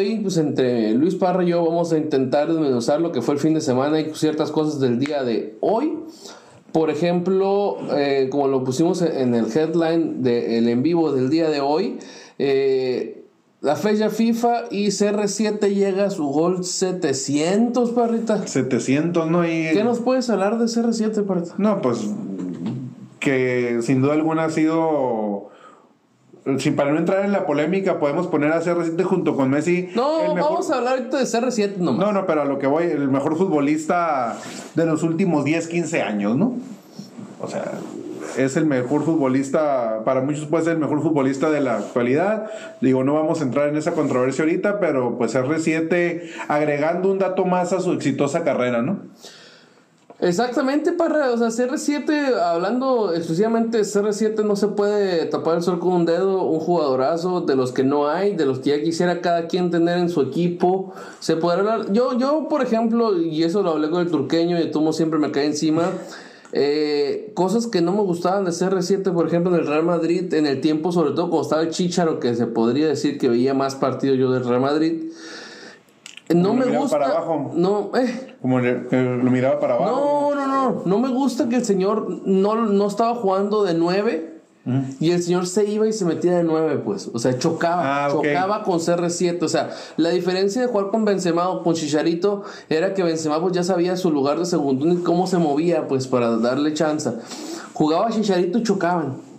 Hoy, pues entre Luis Parra y yo vamos a intentar desmenuzar lo que fue el fin de semana y ciertas cosas del día de hoy. Por ejemplo, eh, como lo pusimos en el headline del en vivo del día de hoy, eh, la fecha FIFA y CR7 llega a su gol 700, parrita. 700, ¿no? Y... ¿Qué nos puedes hablar de CR7, parrita? No, pues que sin duda alguna ha sido sin para no entrar en la polémica, podemos poner a CR7 junto con Messi. No, vamos a hablar ahorita de CR7 nomás. No, no, pero a lo que voy, el mejor futbolista de los últimos 10, 15 años, ¿no? O sea, es el mejor futbolista, para muchos puede ser el mejor futbolista de la actualidad. Digo, no vamos a entrar en esa controversia ahorita, pero pues R7 agregando un dato más a su exitosa carrera, ¿no? Exactamente, para, o sea, CR7, hablando exclusivamente de CR7, no se puede tapar el sol con un dedo, un jugadorazo de los que no hay, de los que ya quisiera cada quien tener en su equipo. Se podrá hablar, yo, yo, por ejemplo, y eso lo hablé con el turqueño y Tomo siempre me cae encima. Eh, cosas que no me gustaban de CR7, por ejemplo, en el Real Madrid, en el tiempo, sobre todo cuando estaba el Chicharo, que se podría decir que veía más partidos yo del Real Madrid. No me gusta. Para abajo. No, eh. Como lo miraba para abajo. No, no, no. No me gusta que el señor no, no estaba jugando de 9 y el señor se iba y se metía de 9, pues. O sea, chocaba. Ah, chocaba con CR7. O sea, la diferencia de jugar con Benzema o con Chicharito era que Benzema pues, ya sabía su lugar de segundo y cómo se movía, pues, para darle chance. Jugaba Chicharito y chocaban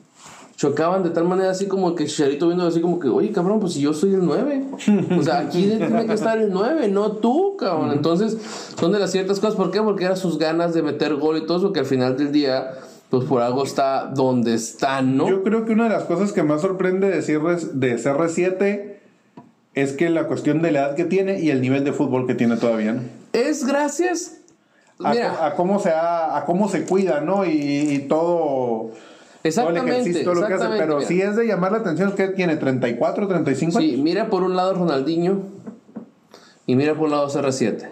chocaban de tal manera así como que Chicharito viendo así como que, oye, cabrón, pues si yo soy el 9. O sea, aquí tiene que estar el 9, no tú, cabrón. Entonces, son de las ciertas cosas. ¿Por qué? Porque eran sus ganas de meter gol y todo eso, que al final del día, pues por algo está donde está, ¿no? Yo creo que una de las cosas que más sorprende de, de CR7 es que la cuestión de la edad que tiene y el nivel de fútbol que tiene todavía, ¿no? Es gracias a, a cómo se a cómo se cuida, ¿no? y todo Exactamente. lo que hace, pero si es de llamar la atención, que tiene 34, 35 Sí, mira por un lado Ronaldinho y mira por un lado CR7.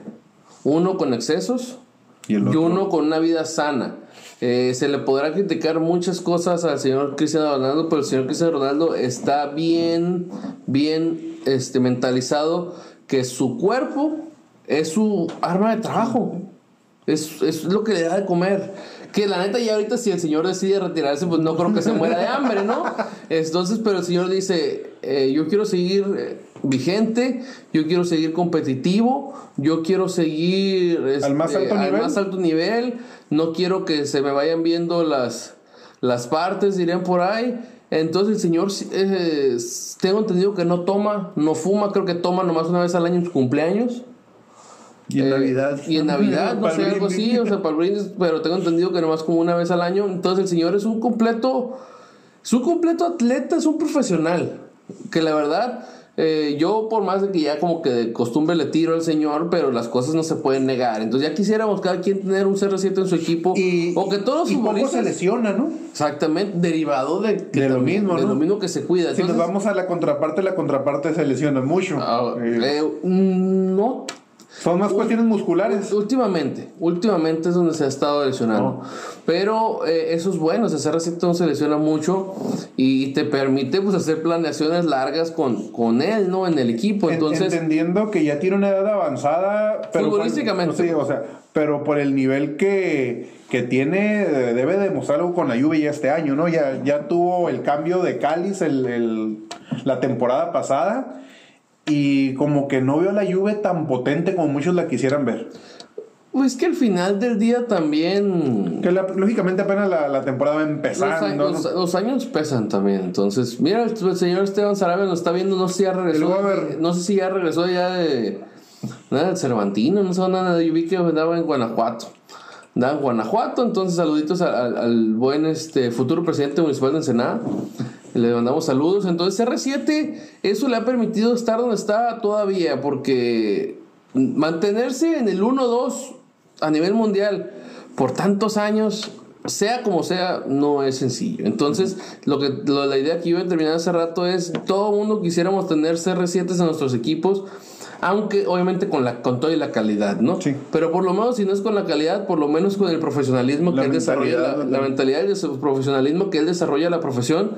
Uno con excesos y, uno con una vida sana. Eh, se le podrá criticar muchas cosas al señor Cristiano Ronaldo, pero el señor Cristiano Ronaldo está bien, bien este, mentalizado que su cuerpo es su arma de trabajo. Es, es lo que le da de comer. Que la neta, ya ahorita, si el señor decide retirarse, pues no creo que se muera de hambre, ¿no? Entonces, pero el señor dice: eh, Yo quiero seguir eh, vigente, yo quiero seguir competitivo, yo quiero seguir este, al, más alto, nivel? más alto nivel, no quiero que se me vayan viendo las, las partes, dirían por ahí. Entonces el señor, eh, tengo entendido que no toma, no fuma, creo que toma nomás una vez al año en su cumpleaños. Y en eh, Navidad. Y en Navidad, no sé, algo así, o sea, para el pero tengo entendido que nomás como una vez al año. Entonces el señor es un completo, es un completo atleta, es un profesional. Que la verdad, eh, yo por más de que ya como que de costumbre le tiro al señor, pero las cosas no se pueden negar. Entonces ya quisiéramos cada quien tener un CR7 en su equipo. Y, o que todos los se lesiona, ¿no? Exactamente, derivado de, lo mismo, de lo mismo que se cuida. Si nos vamos a la contraparte, la contraparte se lesiona mucho. Ah, eh, no son más cuestiones musculares. Últimamente, últimamente es donde se ha estado lesionando. Pero eh, eso es bueno, CR7 no se lesiona mucho y te permite pues hacer planeaciones largas con, con él, ¿no? En el equipo. Entonces, Entendiendo que ya tiene una edad avanzada. Pero futbolísticamente. sí, o sea, pero por el nivel que, que tiene, debe demostrarlo con la lluvia ya este año, ¿no? Ya, ya tuvo el cambio de cáliz el, el, la temporada pasada y como que no veo la lluvia tan potente como muchos la quisieran ver. Pues que al final del día también. Que lógicamente apenas la, temporada va empezando. Los, años pesan también. Entonces, mira, el, señor Esteban Sarabia nos está viendo, no sé si ya regresó. No sé si ya regresó ya de. Nada, Cervantino, no sé nada. Yo vi que andaba en Guanajuato. En Guanajuato, entonces saluditos al, al buen este, futuro presidente municipal de Ensenada. Le mandamos saludos. Entonces R7, eso le ha permitido estar donde está todavía, porque mantenerse en el 1-2 a nivel mundial por tantos años, sea como sea, no es sencillo. Entonces, lo que la idea que iba a terminar hace rato es, todo mundo quisiéramos tener CR7 en nuestros equipos, aunque obviamente con la con toda la calidad, ¿no? Sí. Pero por lo menos si no es con la calidad, por lo menos con el profesionalismo que él desarrolla, la, la mentalidad y el profesionalismo que él desarrolla la profesión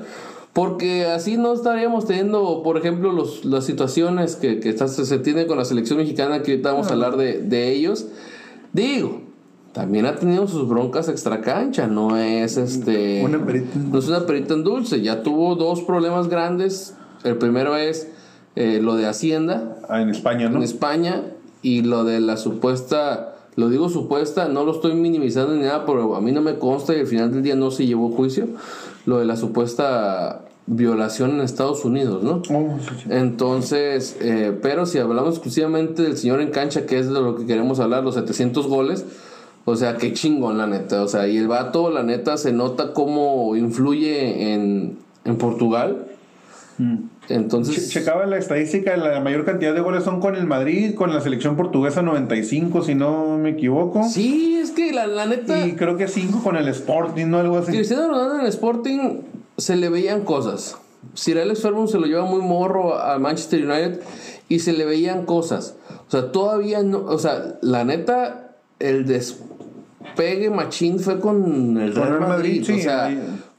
Porque así no estaríamos teniendo, por ejemplo, los, las situaciones que, que se tiene con la selección mexicana, que ahorita vamos a hablar de, de ellos. Digo, también ha tenido sus broncas extra cancha, no es este una perita. no es una perita en dulce, ya tuvo dos problemas grandes. El primero es eh, lo de Hacienda. Ah, en España, ¿no? En España y lo de la supuesta, lo digo supuesta, no lo estoy minimizando ni nada, pero a mí no me consta y al final del día no se llevó juicio lo de la supuesta violación en Estados Unidos, ¿no? Oh, Entonces, eh, pero si hablamos exclusivamente del señor en cancha, que es de lo que queremos hablar, los 700 goles, o sea, qué chingón, la neta. O sea, y el vato, la neta, se nota cómo influye en, en Portugal. Mm. Entonces. checaba la estadística, la mayor cantidad de goles son con el Madrid, con la selección portuguesa 95, si no me equivoco. Sí, es que la, la neta. Y creo que 5 con el Sporting, ¿no? Algo así. Cristiano Ronaldo en el Sporting se le veían cosas. Sir Alex Ferguson se lo lleva muy morro a Manchester United y se le veían cosas. O sea, todavía no. O sea, la neta, el despegue machín fue con el Real, Madrid. o sea,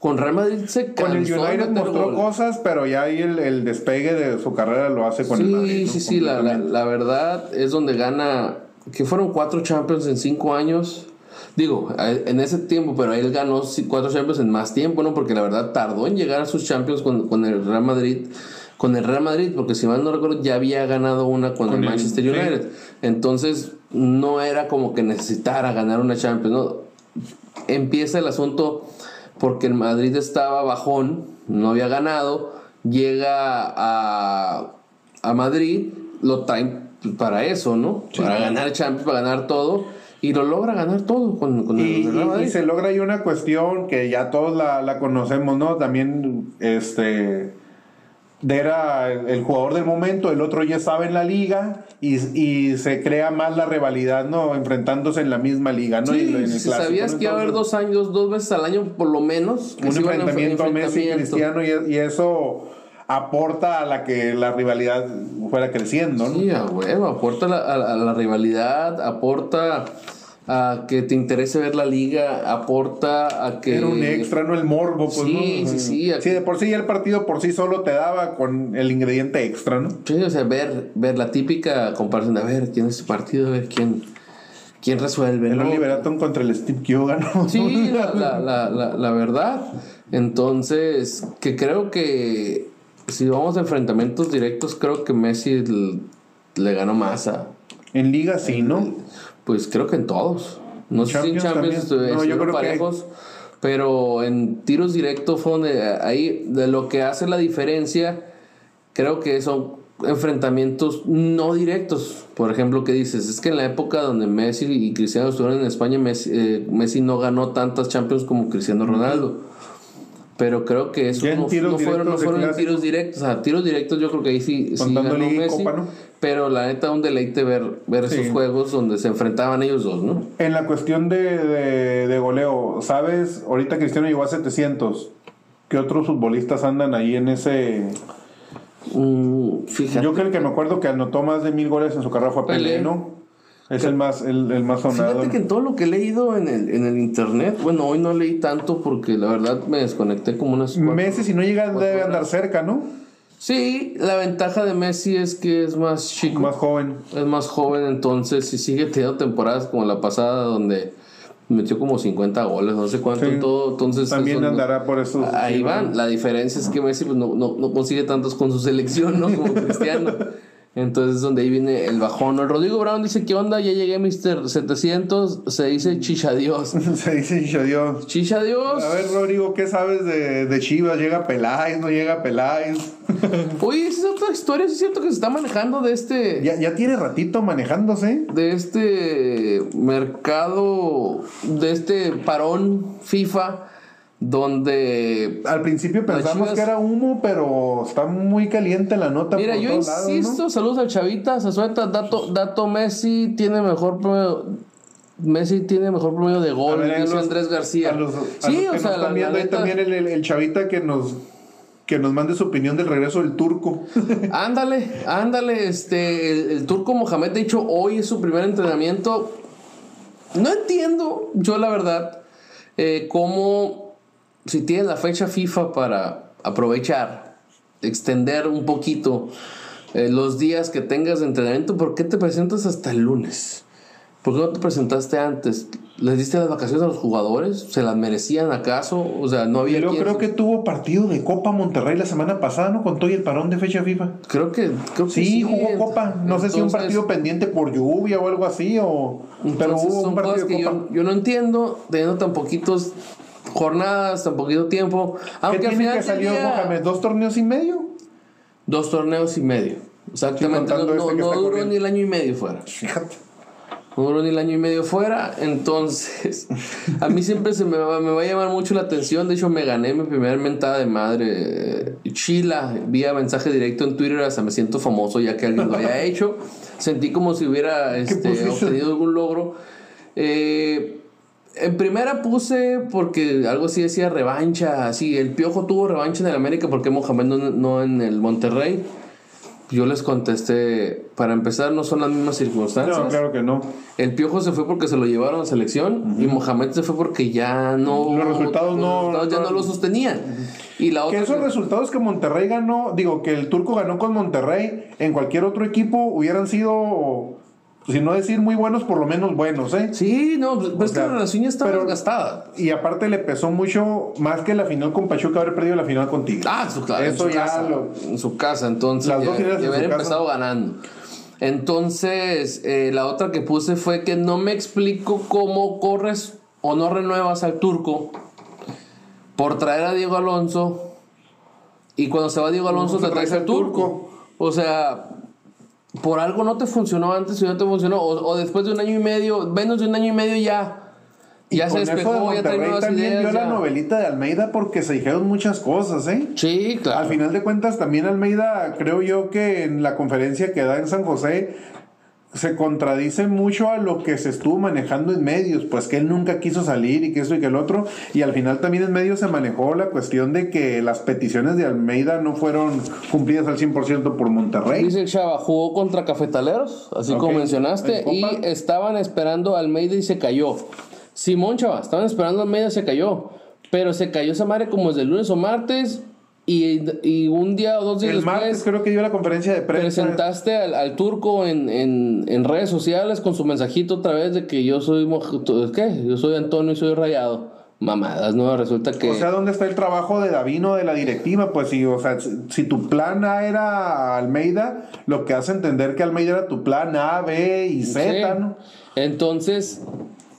con Real Madrid se cansó Con el United mostró cosas, pero ya ahí el, despegue de su carrera lo hace con el Madrid. Sí, sí, sí, la, la, verdad es donde gana, que fueron cuatro Champions en cinco años. Digo, en ese tiempo, pero él ganó cuatro Champions en más tiempo, ¿no? Porque la verdad tardó en llegar a sus Champions con, con el Real Madrid con el Real Madrid, porque si mal no recuerdo ya había ganado una con, el Manchester United. Entonces no era como que necesitara ganar una Champions. ¿no? Empieza el asunto porque el Madrid estaba bajón, no había ganado, llega a, a Madrid, lo traen para eso, ¿no? Para ganar Champions, para ganar todo. Y lo logra ganar todo con, con el Real Madrid. Y, se logra ahí una cuestión que ya todos la, la conocemos, ¿no? También, este era el jugador del momento, el otro ya estaba en la liga y, y, se crea más la rivalidad, ¿no? Enfrentándose en la misma liga, ¿no? Sí, sabías que iba a haber dos años, dos veces al año por lo menos. Un enfrentamiento, Messi Cristiano y, eso aporta a la que la rivalidad fuera creciendo, ¿no? Sí, a huevo, aporta a la rivalidad, aporta a que te interese ver la liga, aporta a que... Era un extra, no el morbo, pues, sí, Sí, sí, sí. de por sí el partido por sí solo te daba con el ingrediente extra, ¿no? Sí, o sea, ver, ver la típica comparación, a ver quién es el partido, a ver quién, quién resuelve. El ¿no? contra el Steve Kyoga, ¿no? Sí, la, la, la, la, verdad. Entonces, que creo que si vamos a enfrentamientos directos, creo que Messi le, ganó más a... En liga sí, ¿no? Pues creo que en todos. No sé si en Champions estuvieron parejos, pero en tiros directos fue donde ahí de lo que hace la diferencia, creo que son enfrentamientos no directos. Por ejemplo, ¿qué dices? Es que en la época donde Messi y Cristiano estuvieron en España, Messi, eh, Messi no ganó tantas Champions como Cristiano Ronaldo. Pero creo que eso no, fueron, no fueron tiros directos. O sea, tiros directos yo creo que ahí sí, sí ganó Messi. Pero la neta, un deleite ver, ver esos juegos donde se enfrentaban ellos dos, ¿no? En la cuestión de, de, goleo, ¿sabes? Ahorita Cristiano llegó a 700. ¿Qué otros futbolistas andan ahí en ese...? Mm, fíjate. Yo creo que me acuerdo que anotó más de mil goles en su carrera fue Pelé, ¿no? Es el más, el, el, más sonado. Fíjate que en todo lo que he leído en el, en el internet, bueno, hoy no leí tanto porque la verdad me desconecté como unas. Messi, si no llega, debe andar cerca, ¿no? Sí, la ventaja de Messi es que es más chico. Más joven. Es más joven, entonces si sigue teniendo temporadas como la pasada donde metió como 50 goles, no sé cuánto en todo. Entonces, También andará por eso. Ahí van. La diferencia es que Messi pues, no, no, no consigue tantos con su selección, ¿no? Como Cristiano. Entonces, donde ahí viene el bajón. El Rodrigo Brown dice: ¿Qué onda? Ya llegué, Mr. 700. Se dice chichadios. se dice chichadios. Chichadios. A ver, Rodrigo, ¿qué sabes de, de Chivas? ¿Llega Peláez? ¿No llega Peláez? Oye, esa es otra historia. es cierto que se está manejando de este. Ya, ya tiene ratito manejándose. De este mercado. De este parón FIFA donde al principio pensamos que era humo, pero está muy caliente la nota. Mira, yo insisto, saludos al Chavita, se suelta, dato, dato Messi tiene mejor promedio, Messi tiene mejor promedio de gol, dice Andrés García. sí, o sea, también el, Chavita que nos que nos mande su opinión del regreso del turco. ándale, ándale, este, el, turco Mohamed, de hecho, hoy es su primer entrenamiento. No entiendo, yo la verdad, eh, cómo si tienes la fecha FIFA para aprovechar, extender un poquito eh, los días que tengas de entrenamiento, ¿por qué te presentas hasta el lunes? ¿Por qué no te presentaste antes? ¿Les diste las vacaciones a los jugadores? ¿Se las merecían acaso? O sea, no había. Yo creo que tuvo partido de Copa Monterrey la semana pasada, ¿no? Con todo y el parón de fecha FIFA. Creo que. Creo que sí, jugó Copa. No sé si un partido pendiente por lluvia o algo así, o. Pero hubo un partido de Copa. Yo, yo, no entiendo, teniendo tan poquitos jornadas, tan poquito tiempo. Aunque ¿Qué tiene que salió Mohamed? ¿Dos torneos y medio? Dos torneos y medio. Exactamente. no, no, este no duró ni el año y medio fuera. Fíjate. No duró ni el año y medio fuera. Entonces, a mí siempre se me va, me va a llamar mucho la atención. De hecho, me gané mi primera mentada de madre. Chila, vía mensaje directo en Twitter. Hasta me siento famoso ya que alguien lo haya hecho. Sentí como si hubiera este, obtenido algún logro. Eh, en primera puse porque algo así decía revancha. Así, el Piojo tuvo revancha en el América porque Mohamed no, no en el Monterrey. Yo les contesté, para empezar, no son las mismas circunstancias. No, claro que no. El Piojo se fue porque se lo llevaron a selección y Mohamed se fue porque ya no. Los resultados no. ya no lo sostenían. Y la otra. Que esos resultados que Monterrey ganó, digo, que el Turco ganó con Monterrey, en cualquier otro equipo hubieran sido si no decir muy buenos, por lo menos buenos, ¿eh? Sí, no, pues que la relación ya estaba desgastada. Y aparte le pesó mucho, más que la final con Pachuca, haber perdido la final contigo. Ah, su, claro, Eso en su ya casa, en su casa, entonces. Las dos finales haber empezado ganando. Entonces, eh, la otra que puse fue que no me explico cómo corres o no renuevas al turco por traer a Diego Alonso. Y cuando se va Diego Alonso, te traes al turco. O sea, por algo no te funcionó antes y no te funcionó, o, después de un año y medio, menos de un año y medio ya. Ya se despejó, ya trae nuevas también ideas. la novelita de Almeida porque se dijeron muchas cosas, ¿eh? Sí, claro. Al final de cuentas, también Almeida, creo yo que en la conferencia que da en San José, se contradice mucho a lo que se estuvo manejando en medios, pues que él nunca quiso salir y que eso y que el otro, y al final también en medios se manejó la cuestión de que las peticiones de Almeida no fueron cumplidas al 100% por Monterrey. Dice Chava, jugó contra Cafetaleros, así como mencionaste, y estaban esperando a Almeida y se cayó. Simón Chava, estaban esperando a Almeida y se cayó, pero se cayó esa madre como desde el lunes o martes y, un día o dos días el martes creo que dio la conferencia de prensa. Presentaste al, turco en, redes sociales con su mensajito otra vez de que yo soy ¿qué? Yo soy Antonio y soy rayado. Mamadas, ¿no? Resulta que. O sea, ¿dónde está el trabajo de Davino de la directiva? Pues si, o sea, si tu plan A era Almeida, lo que hace entender que Almeida era tu plan A, B y Z, ¿no? Entonces,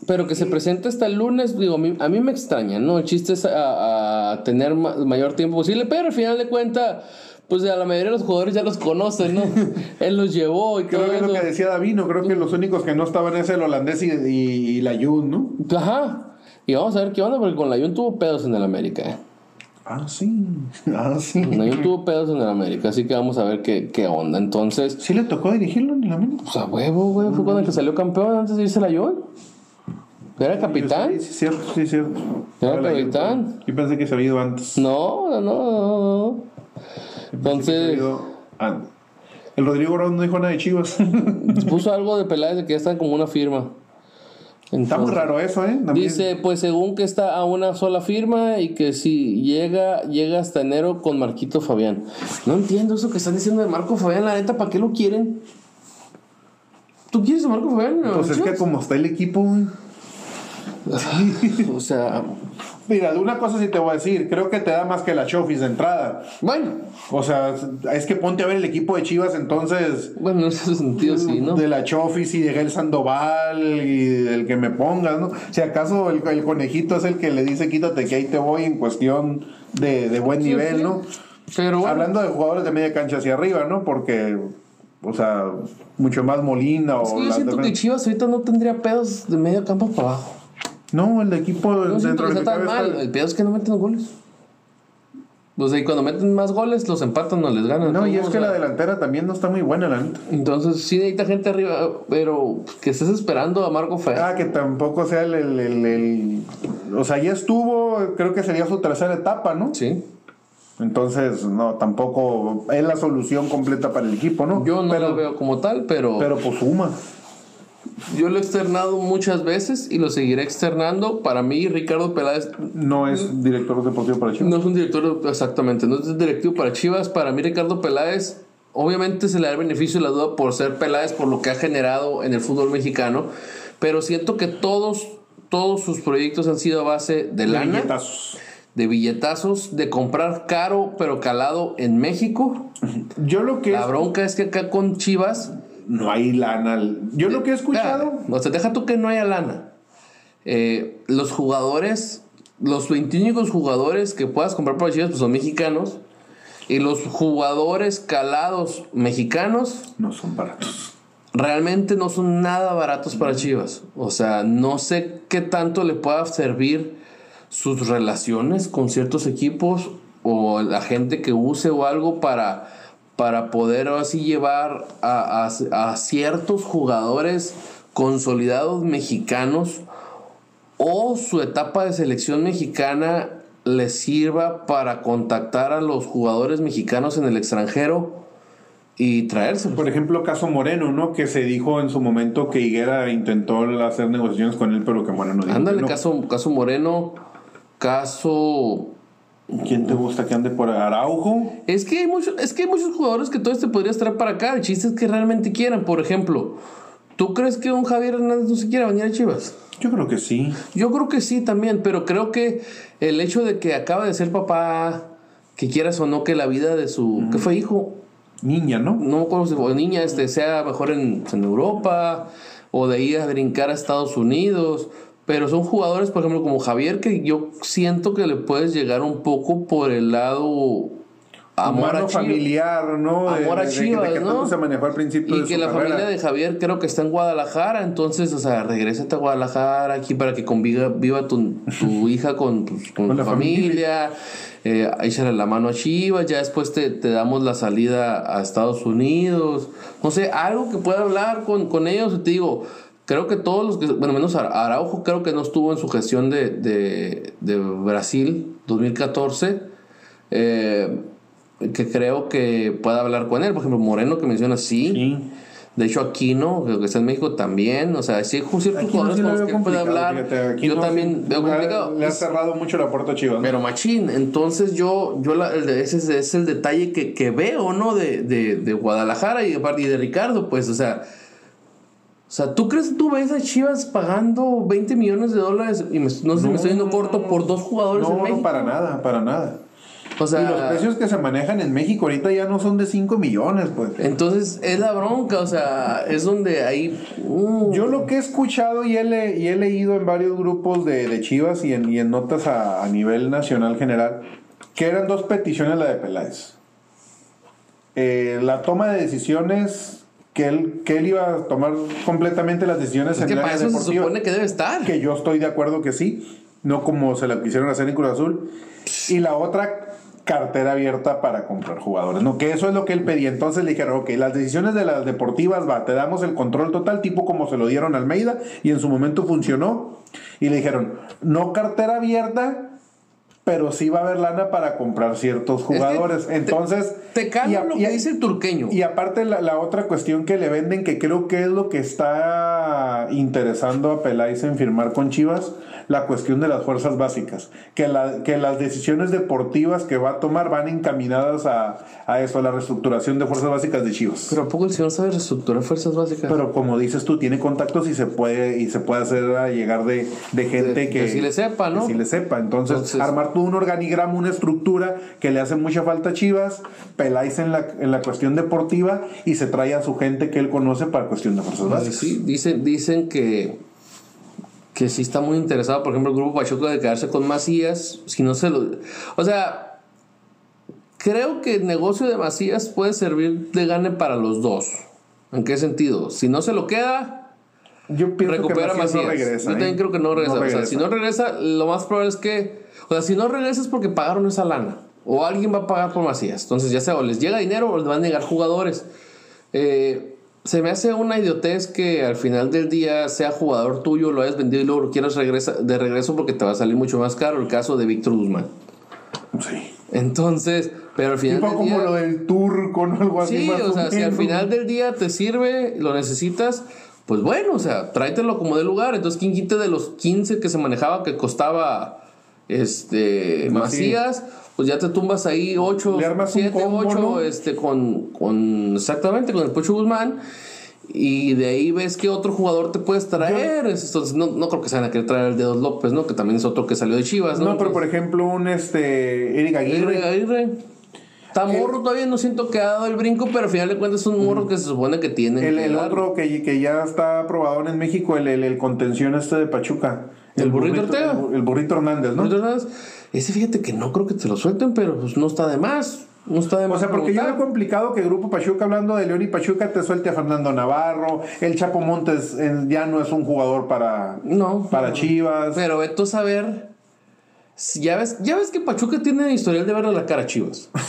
pero que se presente hasta el lunes, digo, a mí, me extraña, ¿no? El chiste es a, tener mayor tiempo posible, pero al final de cuentas, pues a la mayoría de los jugadores ya los conocen, ¿no? Él los llevó y creo que es lo que decía Davino, creo que los únicos que no estaban es el holandés y, la Jun, ¿no? Ajá. Y vamos a ver qué onda, porque con la Jun tuvo pedos en el América, ¿eh? Ah, sí. Ah, sí. La tuvo pedos en el América, así que vamos a ver qué, qué onda. Entonces. ¿Sí le tocó dirigirlo en el América? Pues a huevo, güey. Fue cuando el que salió campeón antes de irse la Jun. ¿Era capitán? Sí, sí, cierto, sí, cierto. ¿Era capitán? Yo pensé que se había ido antes. No, no, no. Entonces. El Rodrigo Brown no dijo nada de Chivas. Puso algo de Peláez de que ya están como una firma. está muy raro eso, ¿eh? Dice, pues según que está a una sola firma y que si llega, llega hasta enero con Marquito Fabián. No entiendo eso que están diciendo de Marco Fabián, la neta, ¿para qué lo quieren? ¿Tú quieres a Marco Fabián? Pues es que como está el equipo, o sea. Mira, de una cosa sí te voy a decir, creo que te da más que la Chofis de entrada. Bueno. O sea, es que ponte a ver el equipo de Chivas entonces. Bueno, en ese sentido sí, ¿no? De la Chofis y de Gel Sandoval y del que me pongas, ¿no? Si acaso el, conejito es el que le dice quítate que ahí te voy en cuestión de, buen nivel, ¿no? Pero Hablando de jugadores de media cancha hacia arriba, ¿no? Porque o sea, mucho más Molina es que yo siento que Chivas ahorita no tendría pedos de medio campo para abajo. No, el equipo no dentro de tan mal. El peor es que no meten goles. O sea, y cuando meten más goles, los empatan, no les ganan. No, y es que la delantera también no está muy buena, la neta. Entonces, sí necesita gente arriba, pero que estés esperando a Marco Fe. Ah, que tampoco sea el, el, O sea, ya estuvo, creo que sería su tercera etapa, ¿no? Sí. Entonces, no, tampoco es la solución completa para el equipo, ¿no? Yo no lo veo como tal, pero. Pero pues suma. Yo lo he externado muchas veces y lo seguiré externando. Para mí, Ricardo Peláez. No es director deportivo para Chivas. No es un director, exactamente, no es directivo para Chivas. Para mí, Ricardo Peláez, obviamente se le da el beneficio de la duda por ser Peláez, por lo que ha generado en el fútbol mexicano. Pero siento que todos, todos sus proyectos han sido a base de lana. De billetazos. De billetazos, de comprar caro pero calado en México. Yo lo que. La bronca es que acá con Chivas no hay lana. Yo lo que he escuchado. O sea, deja tú que no haya lana. Eh, los jugadores, los 21 jugadores que puedas comprar para Chivas pues son mexicanos. Y los jugadores calados mexicanos. No son baratos. Realmente no son nada baratos para Chivas. O sea, no sé qué tanto le pueda servir sus relaciones con ciertos equipos o la gente que use o algo para para poder así llevar a, ciertos jugadores consolidados mexicanos o su etapa de selección mexicana les sirva para contactar a los jugadores mexicanos en el extranjero y traérselos. Por ejemplo, caso Moreno, ¿no? Que se dijo en su momento que Higuera intentó hacer negociaciones con él, pero que Moreno dijo. Ándale, caso, caso Moreno, caso ¿Quién te gusta que ande por Araujo? Es que hay muchos, es que hay muchos jugadores que todo este podría estar para acá. El chiste es que realmente quieran. Por ejemplo, ¿tú crees que un Javier Hernández no se quiera venir a Chivas? Yo creo que sí. Yo creo que sí también, pero creo que el hecho de que acaba de ser papá, que quieras o no que la vida de su. ¿Qué fue hijo? Niña, ¿no? No me acuerdo si fue niña, este, sea mejor en, en Europa o de ir a brincar a Estados Unidos pero son jugadores, por ejemplo, como Javier, que yo siento que le puedes llegar un poco por el lado amor a familiar, ¿no? Amor a Chivas, que, ¿no? se manejó al principio y que la familia de Javier creo que está en Guadalajara, entonces, o sea, regrésate a Guadalajara aquí para que conviva viva tu, hija con, tu, con, la familia, eh, échale la mano a Chivas, ya después te, te, damos la salida a Estados Unidos, no sé, algo que pueda hablar con, con ellos, te digo, Creo que todos los que, bueno, menos Araujo, creo que no estuvo en su gestión de, de, de Brasil 2014. Eh, que creo que pueda hablar con él. Por ejemplo, Moreno, que menciona sí. De hecho, Aquino, que está en México también. O sea, sí hay ciertos jugadores con los que puede hablar. yo también veo complicado. Le ha cerrado mucho la puerta a Chivas. Pero machín. Entonces, yo, yo ese es, el detalle que, que veo, ¿no? De, de, de Guadalajara y de, y de Ricardo, pues, o sea o sea, ¿tú crees que tú ves a Chivas pagando 20 millones de dólares y no sé me estoy yendo corto por dos jugadores en México? No, para nada, para nada. O sea, y los precios que se manejan en México ahorita ya no son de 5 millones, pues. Entonces es la bronca, o sea, es donde hay... Uh. Yo lo que he escuchado y he, y he leído en varios grupos de, de Chivas y en, y en notas a, a, nivel nacional general, que eran dos peticiones la de Peláez. Eh, la toma de decisiones que él, que él iba a tomar completamente las decisiones en el área se supone que debe estar. Que yo estoy de acuerdo que sí, no como se la quisieron hacer en Cruz Azul. Y la otra, cartera abierta para comprar jugadores, ¿no? Que eso es lo que él pedía. Entonces le dijeron, ok, las decisiones de las deportivas, va, te damos el control total, tipo como se lo dieron a Almeida, y en su momento funcionó. Y le dijeron, no cartera abierta, pero sí va a haber lana para comprar ciertos jugadores. Entonces. Te, te lo que dice el turqueño. Y aparte, la, otra cuestión que le venden, que creo que es lo que está interesando a Peláez en firmar con Chivas, la cuestión de las fuerzas básicas. Que, la, que las decisiones deportivas que va a tomar van encaminadas a, a eso, a la reestructuración de fuerzas básicas de Chivas. Pero ¿a poco el señor sabe reestructurar fuerzas básicas? Pero como dices tú, tiene contactos y se puede, y se puede hacer llegar de, de gente que, si le sepa, ¿no? si le sepa. Entonces, armar todo un organigrama, una estructura que le hace mucha falta a Chivas, Peláis en la, en la cuestión deportiva y se trae a su gente que él conoce para cuestión de fuerzas básicas. Sí, dicen, dicen que que sí está muy interesado, por ejemplo, el grupo Pachuca de quedarse con Macías, si no se lo... O sea, creo que el negocio de Macías puede servir de gane para los dos. ¿En qué sentido? Si no se lo queda, yo recupera que Macías. No regresa, Yo también ¿eh? creo que no regresa. O sea, si no regresa, lo más probable es que... O sea, si no regresa es porque pagaron esa lana. O alguien va a pagar por Macías. Entonces, ya sea o les llega dinero o les van a negar jugadores. Eh, se me hace una idiotez que al final del día sea jugador tuyo, lo hayas vendido y luego lo quieras regresa, de regreso porque te va a salir mucho más caro. El caso de Víctor Guzmán. Sí. Entonces, pero al final del como día. como lo del turco, ¿no? Algo así. Sí, o sea, si al final del día te sirve, lo necesitas, pues bueno, o sea, tráetelo como de lugar. Entonces, ¿quién quite de los 15 que se manejaba que costaba este Macías? Pues ya te tumbas ahí 8, 7, 8, este, con, con, exactamente, con el Pocho Guzmán. Y de ahí ves que otro jugador te puedes traer. Entonces, no, no creo que se van a querer traer el Dedos López, ¿no? Que también es otro que salió de Chivas, ¿no? No, pero por ejemplo, un este Eric Aguirre. Eric Aguirre. Está morro todavía, no siento que ha dado el brinco, pero al final de cuentas es un morro que se supone que tiene. El, otro que, que, ya está aprobado en México, el, el, contención este de Pachuca. El, burrito, Ortega. El, burrito Hernández, ¿no? Burrito Hernández. Ese fíjate que no creo que te lo suelten, pero pues no está de más. No está de más. O sea, porque yo veo complicado que Grupo Pachuca, hablando de León y Pachuca, te suelte a Fernando Navarro. El Chapo Montes ya no es un jugador para, no, para Chivas. Pero veto a saber. Ya ves, ya ves que Pachuca tiene historial de verle la cara a Chivas.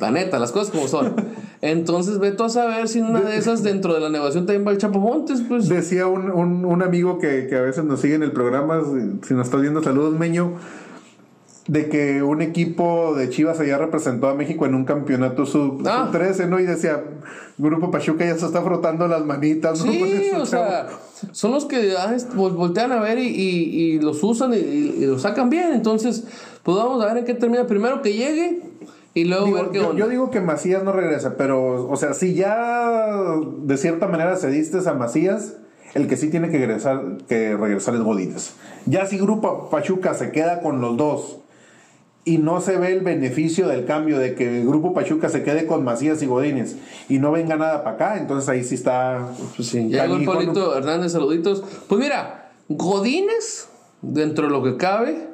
La neta, las cosas como son. Entonces, ve tú a saber si una de esas dentro de la negociación también va el Chapo Montes, pues. Decía un, un, un amigo que, que, a veces nos sigue en el programa, si nos estás viendo, saludos, Meño, de que un equipo de Chivas allá representó a México en un campeonato sub, 13, ah. ¿no? Y decía, Grupo Pachuca ya se está frotando las manitas, ¿no? Sí, o sea, son los que ah, voltean a ver y, y, los usan y, y, los sacan bien. Entonces, pues vamos a ver en qué termina. Primero que llegue y luego ver qué yo, yo, digo que Macías no regresa, pero, o sea, si ya de cierta manera cediste a Macías, el que sí tiene que regresar, que regresar es Godínez. Ya si Grupo Pachuca se queda con los dos y no se ve el beneficio del cambio de que el Grupo Pachuca se quede con Macías y Godínez y no venga nada para acá, entonces ahí sí está. Pues sí, ya llegó Polito Hernández, saluditos. Pues mira, Godínez, dentro de lo que cabe,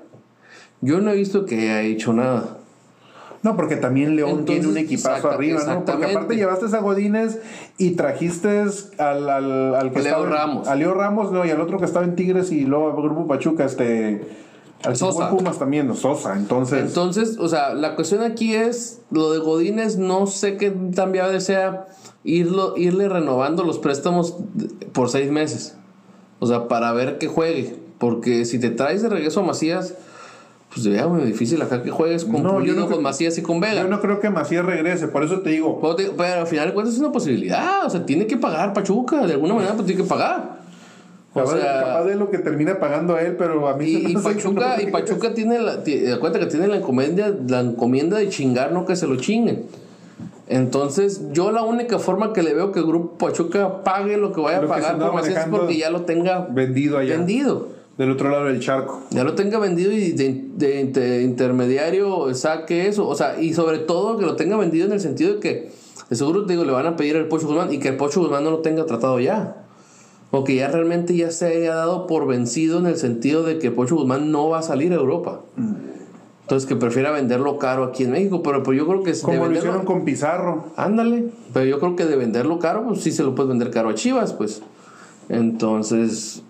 yo no he visto que haya hecho nada. No, porque también León tiene un equipazo arriba, ¿no? Porque aparte llevaste a Godínez y trajiste al, al, al que Leo Ramos. A Leo Ramos, no, y al otro que estaba en Tigres y luego al Grupo Pachuca, este. Al Sosa. Pumas también, no, Sosa, entonces. Entonces, o sea, la cuestión aquí es lo de Godínez, no sé qué tan viable sea irlo, irle renovando los préstamos por seis meses. O sea, para ver que juegue. Porque si te traes de regreso a Macías pues sería muy difícil acá que juegues con no, con Macías y con Vega. Yo no creo que Macías regrese, por eso te digo. Pero, al final de cuentas es una posibilidad. O sea, tiene que pagar Pachuca, de alguna manera, pues tiene que pagar. O sea, capaz de lo que termina pagando él, pero a mí y, y Pachuca, y Pachuca tiene la, cuenta que tiene la encomienda, la encomienda de chingar, no que se lo chinguen. Entonces, yo la única forma que le veo que el grupo Pachuca pague lo que vaya a pagar por Macías es porque ya lo tenga vendido allá. Vendido. Del otro lado del charco. Ya lo tenga vendido y de, intermediario saque eso. O sea, y sobre todo que lo tenga vendido en el sentido de que de seguro te digo, le van a pedir al Pocho Guzmán y que el Pocho Guzmán no lo tenga tratado ya. O que ya realmente ya se haya dado por vencido en el sentido de que el Pocho Guzmán no va a salir a Europa. Mm. Entonces que prefiera venderlo caro aquí en México. Pero pues yo creo que... Como lo hicieron con Pizarro. Ándale. Pero yo creo que de venderlo caro, pues sí se lo puedes vender caro a Chivas, pues. Entonces,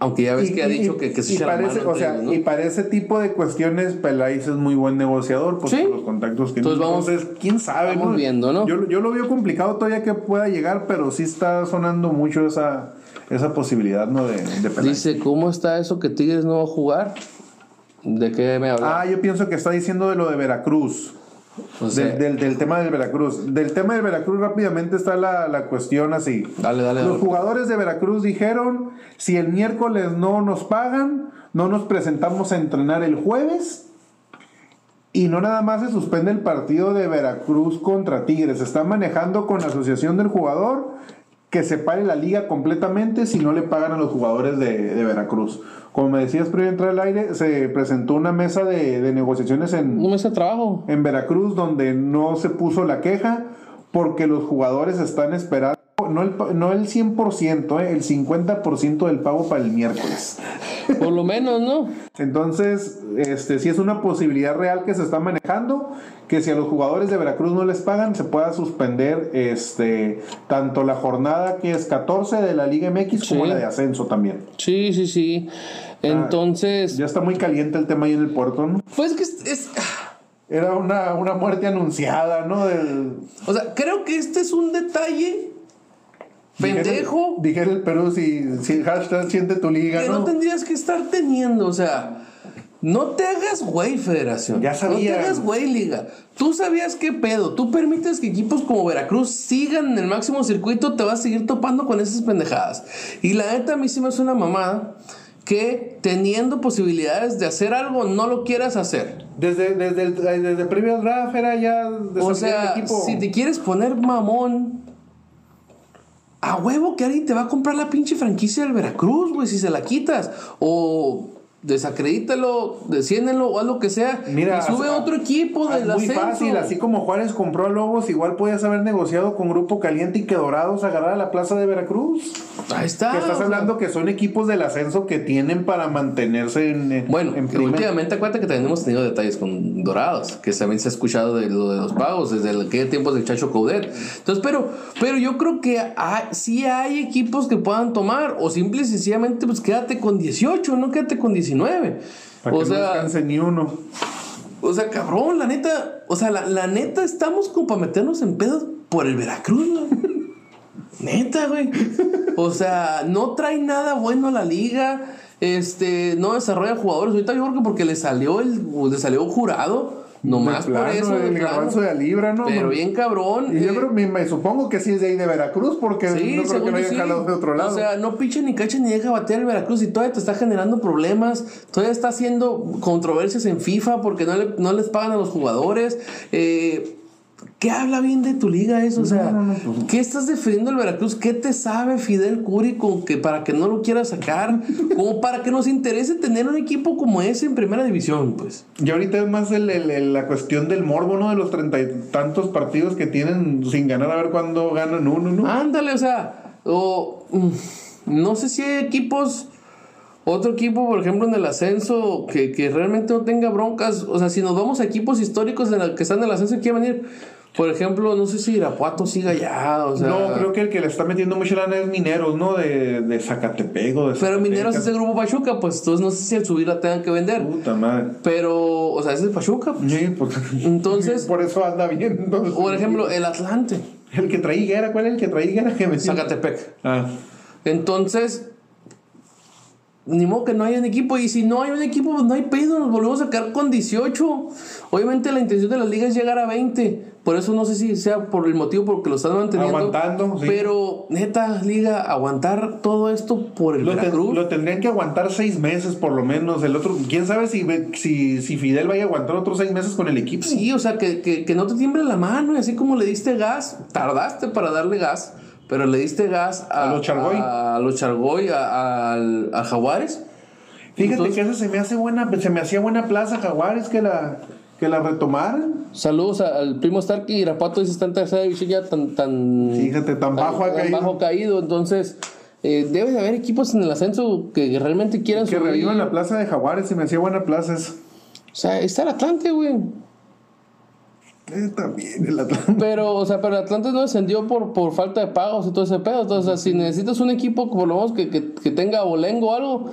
aunque ya ves que ha dicho que, que se y parece, o sea, y para ese tipo de cuestiones, Peláez es muy buen negociador, por los contactos que Entonces, vamos, Entonces, quién sabe, vamos viendo, ¿no? Yo, yo, lo veo complicado todavía que pueda llegar, pero sí está sonando mucho esa, esa posibilidad, ¿no? De, de Dice, ¿cómo está eso que Tigres no va a jugar? ¿De qué me habla? Ah, yo pienso que está diciendo de lo de Veracruz del, del, tema del Veracruz. Del tema del Veracruz rápidamente está la, la cuestión así. Dale, dale, Los jugadores de Veracruz dijeron, si el miércoles no nos pagan, no nos presentamos a entrenar el jueves. Y no nada más se suspende el partido de Veracruz contra Tigres. Se está manejando con la asociación del jugador que se pare la liga completamente si no le pagan a los jugadores de, de Veracruz. Como me decías previo a entrar al aire, se presentó una mesa de, de negociaciones en... Una mesa de trabajo. En Veracruz donde no se puso la queja porque los jugadores están esperando no el, no el 100%, eh, el 50% del pago para el miércoles. Por lo menos, ¿no? Entonces, este, si es una posibilidad real que se está manejando, que si a los jugadores de Veracruz no les pagan, se pueda suspender este, tanto la jornada que es 14 de la Liga MX como la de ascenso también. Sí, sí, sí. Entonces... ya está muy caliente el tema ahí en el puerto, ¿no? Pues que es... Era una, una muerte anunciada, ¿no? O sea, creo que este es un detalle pendejo. Dijera el Perú si, si hashtag siente tu liga. Que ¿no? tendrías que estar teniendo, o sea. No te hagas güey, Federación. Ya sabía. No te hagas güey, Liga. Tú sabías qué pedo. Tú permites que equipos como Veracruz sigan en el máximo circuito, te vas a seguir topando con esas pendejadas. Y la neta, a mí sí me hace una mamada que teniendo posibilidades de hacer algo, no lo quieras hacer. Desde, desde, el, desde el previo draft era ya O sea, si te quieres poner mamón, a huevo que alguien te va a comprar la pinche franquicia del Veracruz, güey, si se la quitas. O desacredítalo, desciéndenlo o haz lo que sea. Mira, y sube otro equipo del Es muy fácil, así como Juárez compró a Lobos, igual podías haber negociado con Grupo Caliente y que Dorados agarrar a la plaza de Veracruz. Ahí está. Que estás sea, hablando que son equipos del ascenso que tienen para mantenerse en. en- Bueno, en últimamente acuérdate que también hemos tenido detalles con Dorados, que también se ha escuchado de lo de los pagos desde el, aquel tiempo del Chacho Coudet. Entonces, pero, pero yo creo que hay- sí hay equipos que puedan tomar, o simple y sencillamente, pues quédate con 18, no quédate con 19. Para o que no sea, descanse ni uno. o sea, cabrón, la neta, o sea, la, la neta estamos como para meternos en pedos por el Veracruz, güey. Neta, güey. O sea, no trae nada bueno a la liga. Este, no desarrolla jugadores. Ahorita yo creo que porque le salió el, le salió jurado. Nomás De por eso. de El plano. garbanzo de a libra, ¿no? Pero bien cabrón. Y yo eh, creo, me, me supongo que sí es de ahí de Veracruz, porque Sí, no creo que yo hayan sí. jalado de otro lado. O sea, no picha ni cacha ni deja batear el Veracruz y todavía te está generando problemas. Todavía está haciendo controversias en FIFA porque no, le- no les pagan a los jugadores. Eh, ¿Qué habla bien de tu liga eso? O sea, no, no, ¿qué estás defendiendo el Veracruz? ¿Qué te sabe Fidel Curi con que para que no lo quiera sacar? Como para que nos interese tener un equipo como ese en primera división, pues. y ahorita es más el- el- el- la cuestión del morbo, ¿no? De los treinta y tantos partidos que tienen sin ganar, a ver cuándo ganan uno, ¿no? Ándale, o sea, o, mm, no sé si hay equipos, otro equipo, por ejemplo, en el ascenso, que, que realmente no tenga broncas. O sea, si nos vamos a equipos históricos en el que están en el ascenso y quieren venir, por ejemplo, no sé si Irapuato siga ya, o sea. no, creo que el que le está metiendo mucho lana es Mineros, ¿no? De, de Zacatepec o de Pero Mineros es el grupo Pachuca, pues entonces no sé si al subir la tengan que vender. Puta madre. Pero, o sea, es el Pachuca. pues. Sí, pues, Entonces- por eso anda bien. entonces. Por ejemplo, el Atlante, el que traía Higuera, ¿cuál es el que traía que me Zacatepec. Ah, Entonces, ni modo que no haya un equipo. Y si no hay un equipo, pues no hay pedo. Nos volvemos a quedar con 18. Obviamente la intención de la liga es llegar a 20. Por eso no sé si sea por el motivo por el que lo están manteniendo. Aguantando, sí. Pero, neta, liga, aguantar todo esto por el lo, te- Veracruz. lo tendrían que aguantar seis meses por lo menos. El otro, quién sabe si, si, si Fidel vaya a aguantar otros seis meses con el equipo. Sí, o sea, que, que, que no te tiemble la mano. Y así como le diste gas, tardaste para darle gas. Pero le diste gas a, A los Chargoy. A, a los Chargoy, a, a Jaguares. Fíjate Entonces- que esa se me hace buena, se me hacía buena plaza Jaguares que la, que la retomaran. Saludos al primo Stark y Irapato dice está en tercera división ya tan tan Fíjate, tan bajo ha tan caído. bajo caído. Entonces eh, debe de haber equipos en el ascenso que realmente quieran Que subir. revivan la plaza de Jaguares, se me hacía buena plaza esa. O sea, está el Atlante, güey. Eh, también el Atlante. Pero, o sea, pero el Atlante no descendió por, por falta de pagos y todo ese pedo. Entonces, o sea, si necesitas un equipo, por lo menos que, que, que tenga bolengo o algo,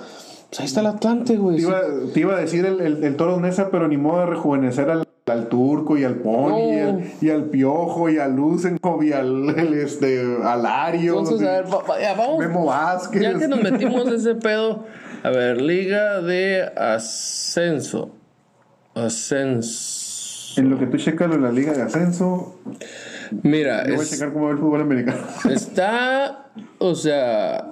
pues ahí está el Atlante, güey. Te iba, te iba a decir el, el, el toro Nesa, pero ni modo de rejuvenecer al, al turco y al pony No. y, al, y al piojo y al Lucenkov y al el, este, al Ario. Entonces, a ver, va- ya, vamos. Memo Vázquez. Ya que nos metimos ese pedo, a ver, Liga de Ascenso. Ascenso. En lo que tú checas lo de la Liga de Ascenso, Mira, yo voy a es- checar cómo va el fútbol americano. está, o sea,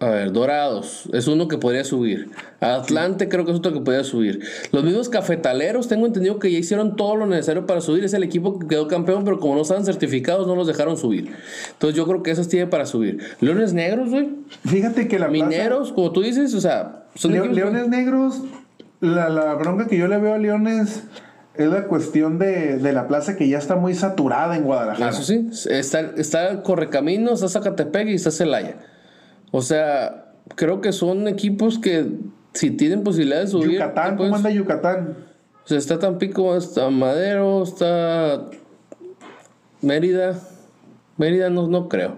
a ver, Dorados, es uno que podría subir. Atlante creo que es otro que podría subir. Los mismos cafetaleros, tengo entendido que ya hicieron todo lo necesario para subir. Es el equipo que quedó campeón, pero como no estaban certificados, no los dejaron subir. Entonces yo creo que esos tienen para subir. Leones Negros, güey. Fíjate que la plaza- Mineros, como tú dices, o sea, son Leo- Leones Negros, la, la bronca que yo le veo a Leones es la cuestión de, de la plaza que ya está muy saturada en Guadalajara. Eso sí, está, está Correcaminos, está Zacatepec y está Celaya. O sea, creo que son equipos que si tienen posibilidad de subir. Yucatán, pues, ¿cómo anda Yucatán? o sea, está Tampico, está Madero, está Mérida. Mérida no, no creo.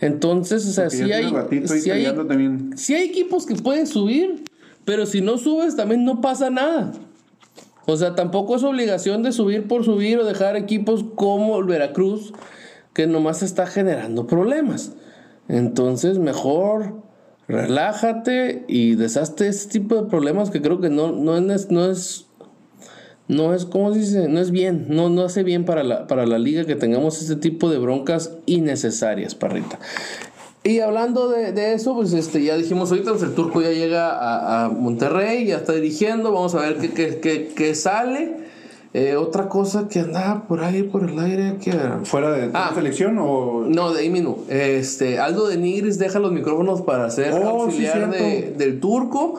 Entonces, o sea, sí ya hay, sí hay, sí hay equipos que pueden subir, pero si no subes también no pasa nada. O sea, tampoco es obligación de subir por subir o dejar equipos como el Veracruz, que nomás está generando problemas. Entonces, mejor Relájate y deshazte este tipo de problemas que creo que no, no es, no es, no es, ¿cómo se dice? No es bien, no, no hace bien para la, para la liga que tengamos este tipo de broncas innecesarias, parrita. Y hablando de, eso, pues este, ya dijimos ahorita, pues el turco ya llega a, a Monterrey, ya está dirigiendo, vamos a ver qué, qué, qué, qué sale. Eh, otra cosa que andaba por ahí, por el aire, que ¿Fuera de ah, selección o...? No, de ahí mismo. Este, Aldo de Nigris deja los micrófonos para ser oh, auxiliar del turco.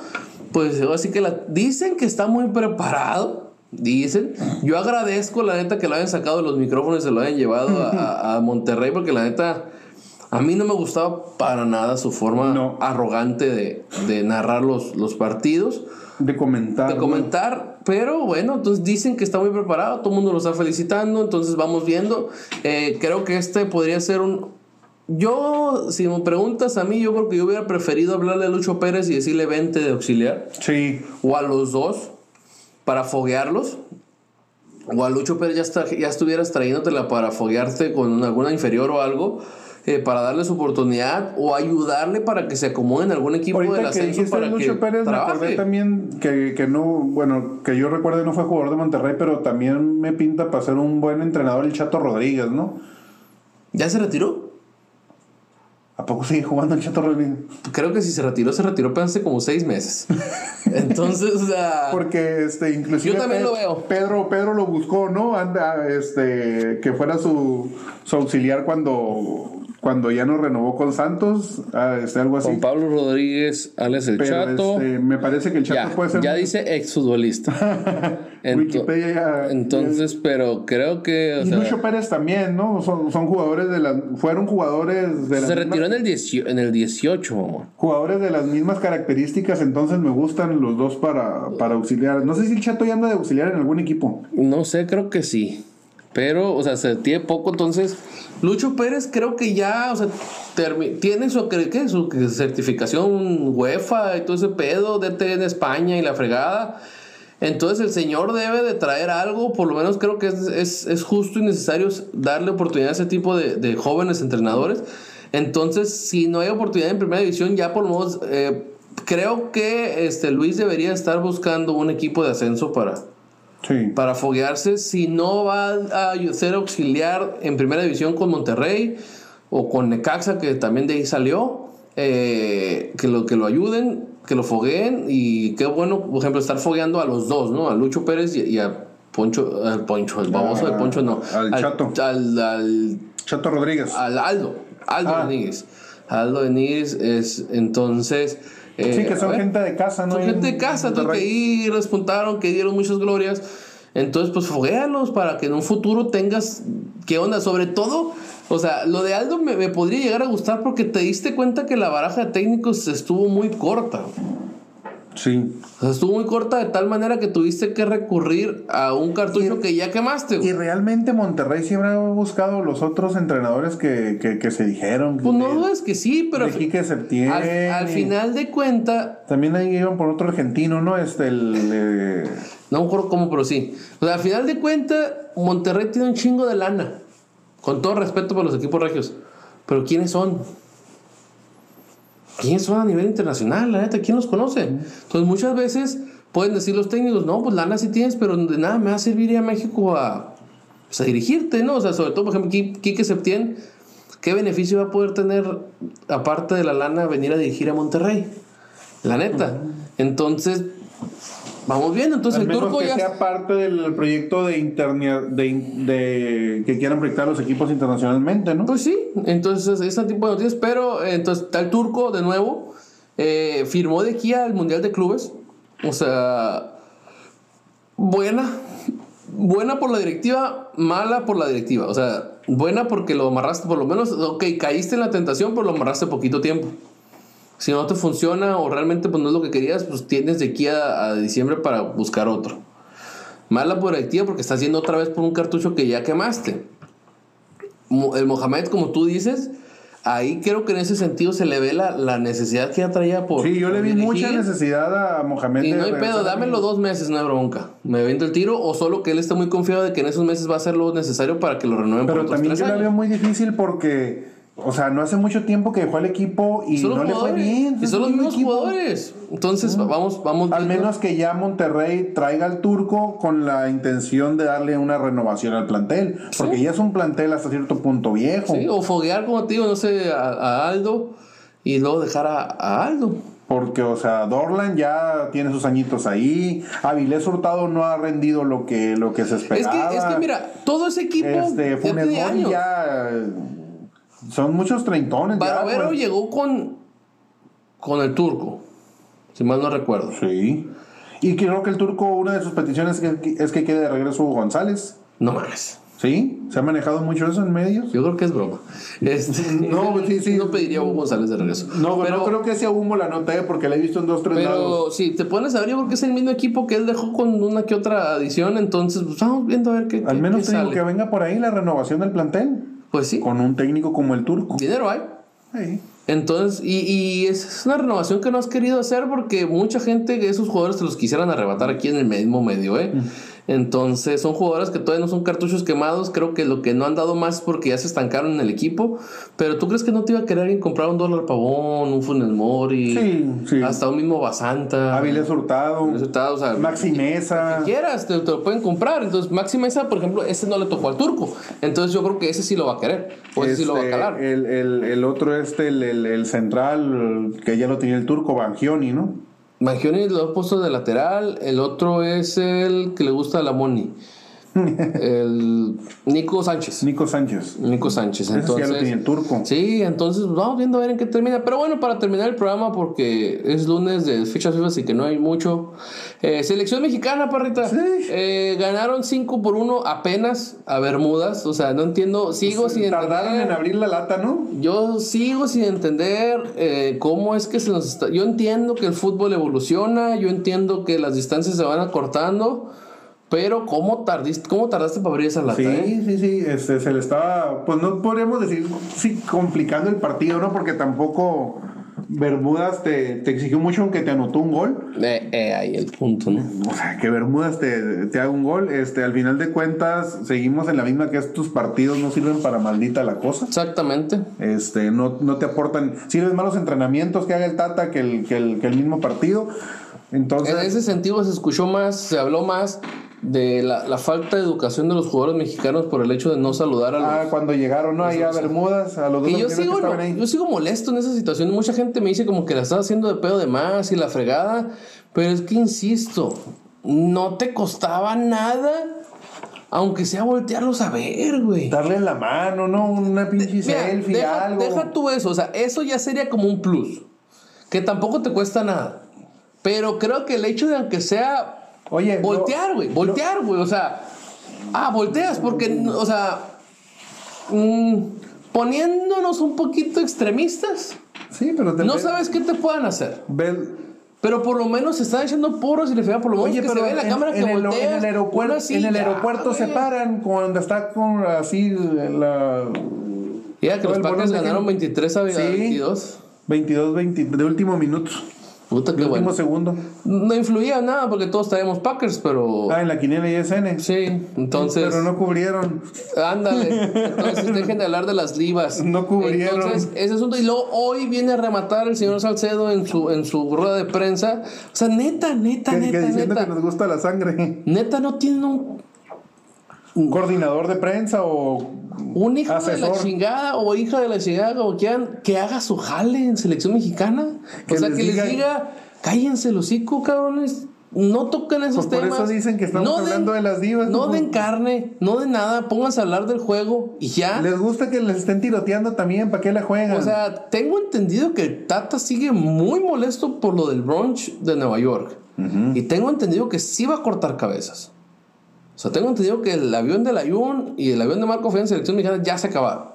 Pues así que la, dicen que está muy preparado. Dicen. Yo agradezco la neta que lo hayan sacado los micrófonos y se lo hayan llevado a, Monterrey porque la neta... A mí no me gustaba para nada su forma arrogante de, de narrar los, los partidos. De comentar. De comentar, pero bueno, entonces dicen que está muy preparado, todo el mundo lo está felicitando, entonces vamos viendo. Eh, creo que este podría ser un... Yo, si me preguntas a mí, yo creo que yo hubiera preferido hablarle a Lucho Pérez y decirle 20 de auxiliar. Sí. O a los dos, para foguearlos. O a Lucho Pérez ya, está, ya estuvieras trayéndotela para foguearte con alguna inferior o algo eh, para darles oportunidad o ayudarle para que se acomode en algún equipo del ascenso para Lucho Pérez, me acordé también que, que, no, bueno, que yo recuerdo no fue jugador de Monterrey, pero también me pinta para ser un buen entrenador el Chato Rodríguez, ¿no? ¿Ya se retiró? ¿A poco sigue jugando el Chato Rodríguez? Creo que si se retiró, se retiró hace como seis meses. Entonces, o sea. Porque este, inclusive. Yo también lo veo. Pedro, Pedro lo buscó, ¿no? Anda, este, que fuera su, su auxiliar cuando cuando ya no renovó con Santos, ah, este, algo así. Con Pablo Rodríguez, Alex el Chato. Este, me parece que el Chato puede ser. Ya dice exfutbolista. Wikipedia ya, Entonces, pero creo que. y Lucho Pérez también, ¿no? Son, son jugadores de las. Fueron jugadores de Se retiró en, el en el 18, amor. Jugadores de las mismas características, entonces me gustan los dos para, para auxiliar. No sé si el Chato ya anda de auxiliar en algún equipo. No sé, creo que sí. Pero, o sea, se tiene poco, entonces Lucho Pérez creo que ya, o sea, tiene su, ¿qué? su certificación UEFA y todo ese pedo, DT en España y la fregada. Entonces el señor debe de traer algo, por lo menos creo que es, justo y necesario darle oportunidad a ese tipo de, jóvenes entrenadores. Entonces, si no hay oportunidad en primera división, ya por lo menos eh, creo que este, Luis debería estar buscando un equipo de ascenso para, para foguearse. Si no va a ser auxiliar en primera división con Monterrey o con Necaxa, que también de ahí salió, eh, que, lo, que lo ayuden, que lo fogueen. Y qué bueno, por ejemplo, estar fogueando a los dos, ¿no? A Lucho Pérez y, a Poncho, al Poncho, el baboso de Poncho, no. Al, Chato. Al, Chato Rodríguez. Al Aldo. Aldo ah. Rodríguez. Aldo Benítez es entonces eh, sí, que son gente de casa, ¿no? Son gente de casa, que ahí respuntaron, que dieron muchas glorias. Entonces, pues foguéalos para que en un futuro tengas. ¿Qué onda? Sobre todo, o sea, lo de Aldo me, me podría llegar a gustar porque te diste cuenta que la baraja de técnicos estuvo muy corta. Sí. O sea, estuvo muy corta de tal manera que tuviste que recurrir a un cartucho que ya quemaste. Y realmente Monterrey siempre ha buscado los otros entrenadores que, que, se dijeron. Pues no es que sí, pero. De al, final de cuenta. También ahí iban por otro argentino, ¿no? Este, el. Eh, no me acuerdo cómo, pero sí. O sea, al final de cuenta, Monterrey tiene un chingo de lana. Con todo respeto por los equipos regios. Pero ¿quiénes son? ¿Quiénes son a nivel internacional? La neta, ¿quién los conoce? Entonces muchas veces pueden decir los técnicos, no, pues lana sí tienes, pero de nada me va a servir ir a México a, pues, a dirigirte, ¿no? O sea, sobre todo, por ejemplo, Quique Septién, ¿qué beneficio va a poder tener, aparte de la lana, venir a dirigir a Monterrey? La neta. Entonces, Vamos bien, entonces el turco que sea parte del proyecto de, de, que quieran proyectar los equipos internacionalmente, ¿no? Pues sí, entonces ese tipo de noticias, pero entonces está el turco de nuevo, eh, firmó de aquí al Mundial de Clubes, o sea, buena, buena por la directiva, mala por la directiva, o sea, buena porque lo amarraste por lo menos, ok, caíste en la tentación, pero lo amarraste poquito tiempo. Si no te funciona o realmente pues, no es lo que querías, pues tienes de aquí a, diciembre para buscar otro. Mala por activa porque estás yendo otra vez por un cartucho que ya quemaste. El Mohamed, como tú dices, ahí creo que en ese sentido se le ve la, necesidad que ya traía por. Sí, yo le vi mucha necesidad a Mohamed. Y no hay pedo, dámelo dos meses, no hay bronca. Me vendo el tiro, o solo que él está muy confiado de que en esos meses va a ser lo necesario para que lo renueven Pero también yo la veo muy difícil porque o sea, no hace mucho tiempo que dejó el equipo y no le fue bien. Y son los mismos jugadores. Entonces, vamos, vamos. Al menos que ya Monterrey traiga al turco con la intención de darle una renovación al plantel. Porque ya es un plantel hasta cierto punto viejo. Sí, o foguear, como te digo, no sé, a, Aldo y luego dejar a, Aldo. Porque, o sea, Dorlan ya tiene sus añitos ahí. Avilés Hurtado no ha rendido lo que, lo que se esperaba. Es que, es que mira, todo ese equipo. Este, Funes ya son muchos treintones. Barovero llegó con, con el turco, si mal no recuerdo. Sí. Y creo que el turco, una de sus peticiones es que, quede de regreso González. No más. ¿Sí? ¿Se ha manejado mucho eso en medios? Yo creo que es broma. Este, no, sí, sí. No pediría a Hugo González de regreso. No, pero no creo que sea Hugo la nota, porque la he visto en dos, tres Pero sí, te pones a ver, yo creo que es el mismo equipo que él dejó con una que otra adición, entonces pues, vamos viendo a ver qué Al menos tengo que venga por ahí la renovación del plantel. Pues sí. Con un técnico como el turco. Dinero hay. Entonces, y, y, es una renovación que no has querido hacer porque mucha gente, de esos jugadores, te los quisieran arrebatar aquí en el mismo medio, ¿eh? Mm. Entonces, son jugadores que todavía no son cartuchos quemados. Creo que lo que no han dado más es porque ya se estancaron en el equipo. Pero tú crees que no te iba a querer alguien comprar un dólar pavón, un Funes Mori, sí, hasta un mismo Basanta, Avilés Hurtado, Hurtado o sea, Maxi Mesa. Que quieras, te, lo pueden comprar. Entonces, Maxi Mesa, por ejemplo, ese no le tocó al turco. Entonces, yo creo que ese sí lo va a querer. O ese sí lo va a este, calar. El, el, el otro, este, el, el, central, que ya lo tenía el turco, Bangioni, ¿no? Mangioni lo ha puesto de lateral, el otro es el que le gusta a la Moni. El Nico Sánchez. Nico Sánchez. Nico Sánchez. Entonces, ya lo tenía el turco. Sí, entonces vamos viendo a ver en qué termina. Pero bueno, para terminar el programa, porque es lunes de fichas FIFA, así que no hay mucho. Eh, selección mexicana, parrita. Sí. Eh, ganaron 5 por 1 apenas a Bermudas. O sea, no entiendo. Sigo sin entender. Tardaron en abrir la lata, ¿no? Yo sigo sin entender eh, cómo es que se nos está. Yo entiendo que el fútbol evoluciona. Yo entiendo que las distancias se van acortando. Pero, ¿cómo, tardiste, cómo tardaste para abrir esa lata? Sí, eh? sí, sí. Este, se le estaba, pues no podríamos decir, sí, complicando el partido, ¿no? Porque tampoco Bermudas te, te exigió mucho aunque te anotó un gol. Eh, eh, ahí el punto, ¿no? O sea, que Bermudas te, te haga un gol. Este, al final de cuentas, seguimos en la misma que estos partidos no sirven para maldita la cosa. Exactamente. Este, no, no te aportan, sirven malos entrenamientos que haga el Tata que el, que el, que el mismo partido. Entonces, en ese sentido se escuchó más, se habló más de la, la, falta de educación de los jugadores mexicanos por el hecho de no saludar a los. Ah, cuando llegaron, ¿no? Ahí a Bermudas, a los dos. Y yo sigo, yo sigo molesto en esa situación. Mucha gente me dice como que la estás haciendo de pedo de más y la fregada. Pero es que insisto, no te costaba nada. Aunque sea voltearlos a ver, güey. Darle la mano, ¿no? Una pinche selfie, deja, algo. Deja tú eso, o sea, eso ya sería como un plus. Que tampoco te cuesta nada. Pero creo que el hecho de aunque sea Oye. Voltear, güey. voltear, güey. O sea. Ah, volteas porque, o sea. Mm, poniéndonos un poquito extremistas. Sí, pero No sabes qué te puedan hacer. Pero por lo menos se están echando porros y le fea por lo menos Oye, que pero se ve en la cámara que el, en el aeropuerto, en el aeropuerto se paran cuando está con así la. Ya que los Packers ganaron 23 a 22. 22, 20, de último minuto. Puta, qué último segundo. No influía nada porque todos traíamos Packers, pero. Ah, en la quiniela ISN. Sí, entonces. Pero no cubrieron. Ándale. Entonces dejen de hablar de las livas. No cubrieron. Entonces, ese asunto. Y luego hoy viene a rematar el señor Salcedo en su, en su rueda de prensa. O sea, neta, neta, neta. Que diciendo neta. que nos gusta la sangre. Neta, no tiene un. Un coordinador de prensa o un hijo de la chingada o hija de la chingada quieran que haga su jale en selección mexicana. o sea, que les diga, cállense el hocico, cabrones. No toquen esos pues temas. Por eso dicen que estamos hablando de las divas. No den carne, no de nada. Pónganse a hablar del juego y ya. Les gusta que les estén tiroteando también. ¿Para qué la juegan? O sea, tengo entendido que Tata sigue muy molesto por lo del brunch de Nueva York. Y tengo entendido que sí va a cortar cabezas. O sea, tengo entendido que el avión de Layun y el avión de Marco en selección mexicana ya se acabaron.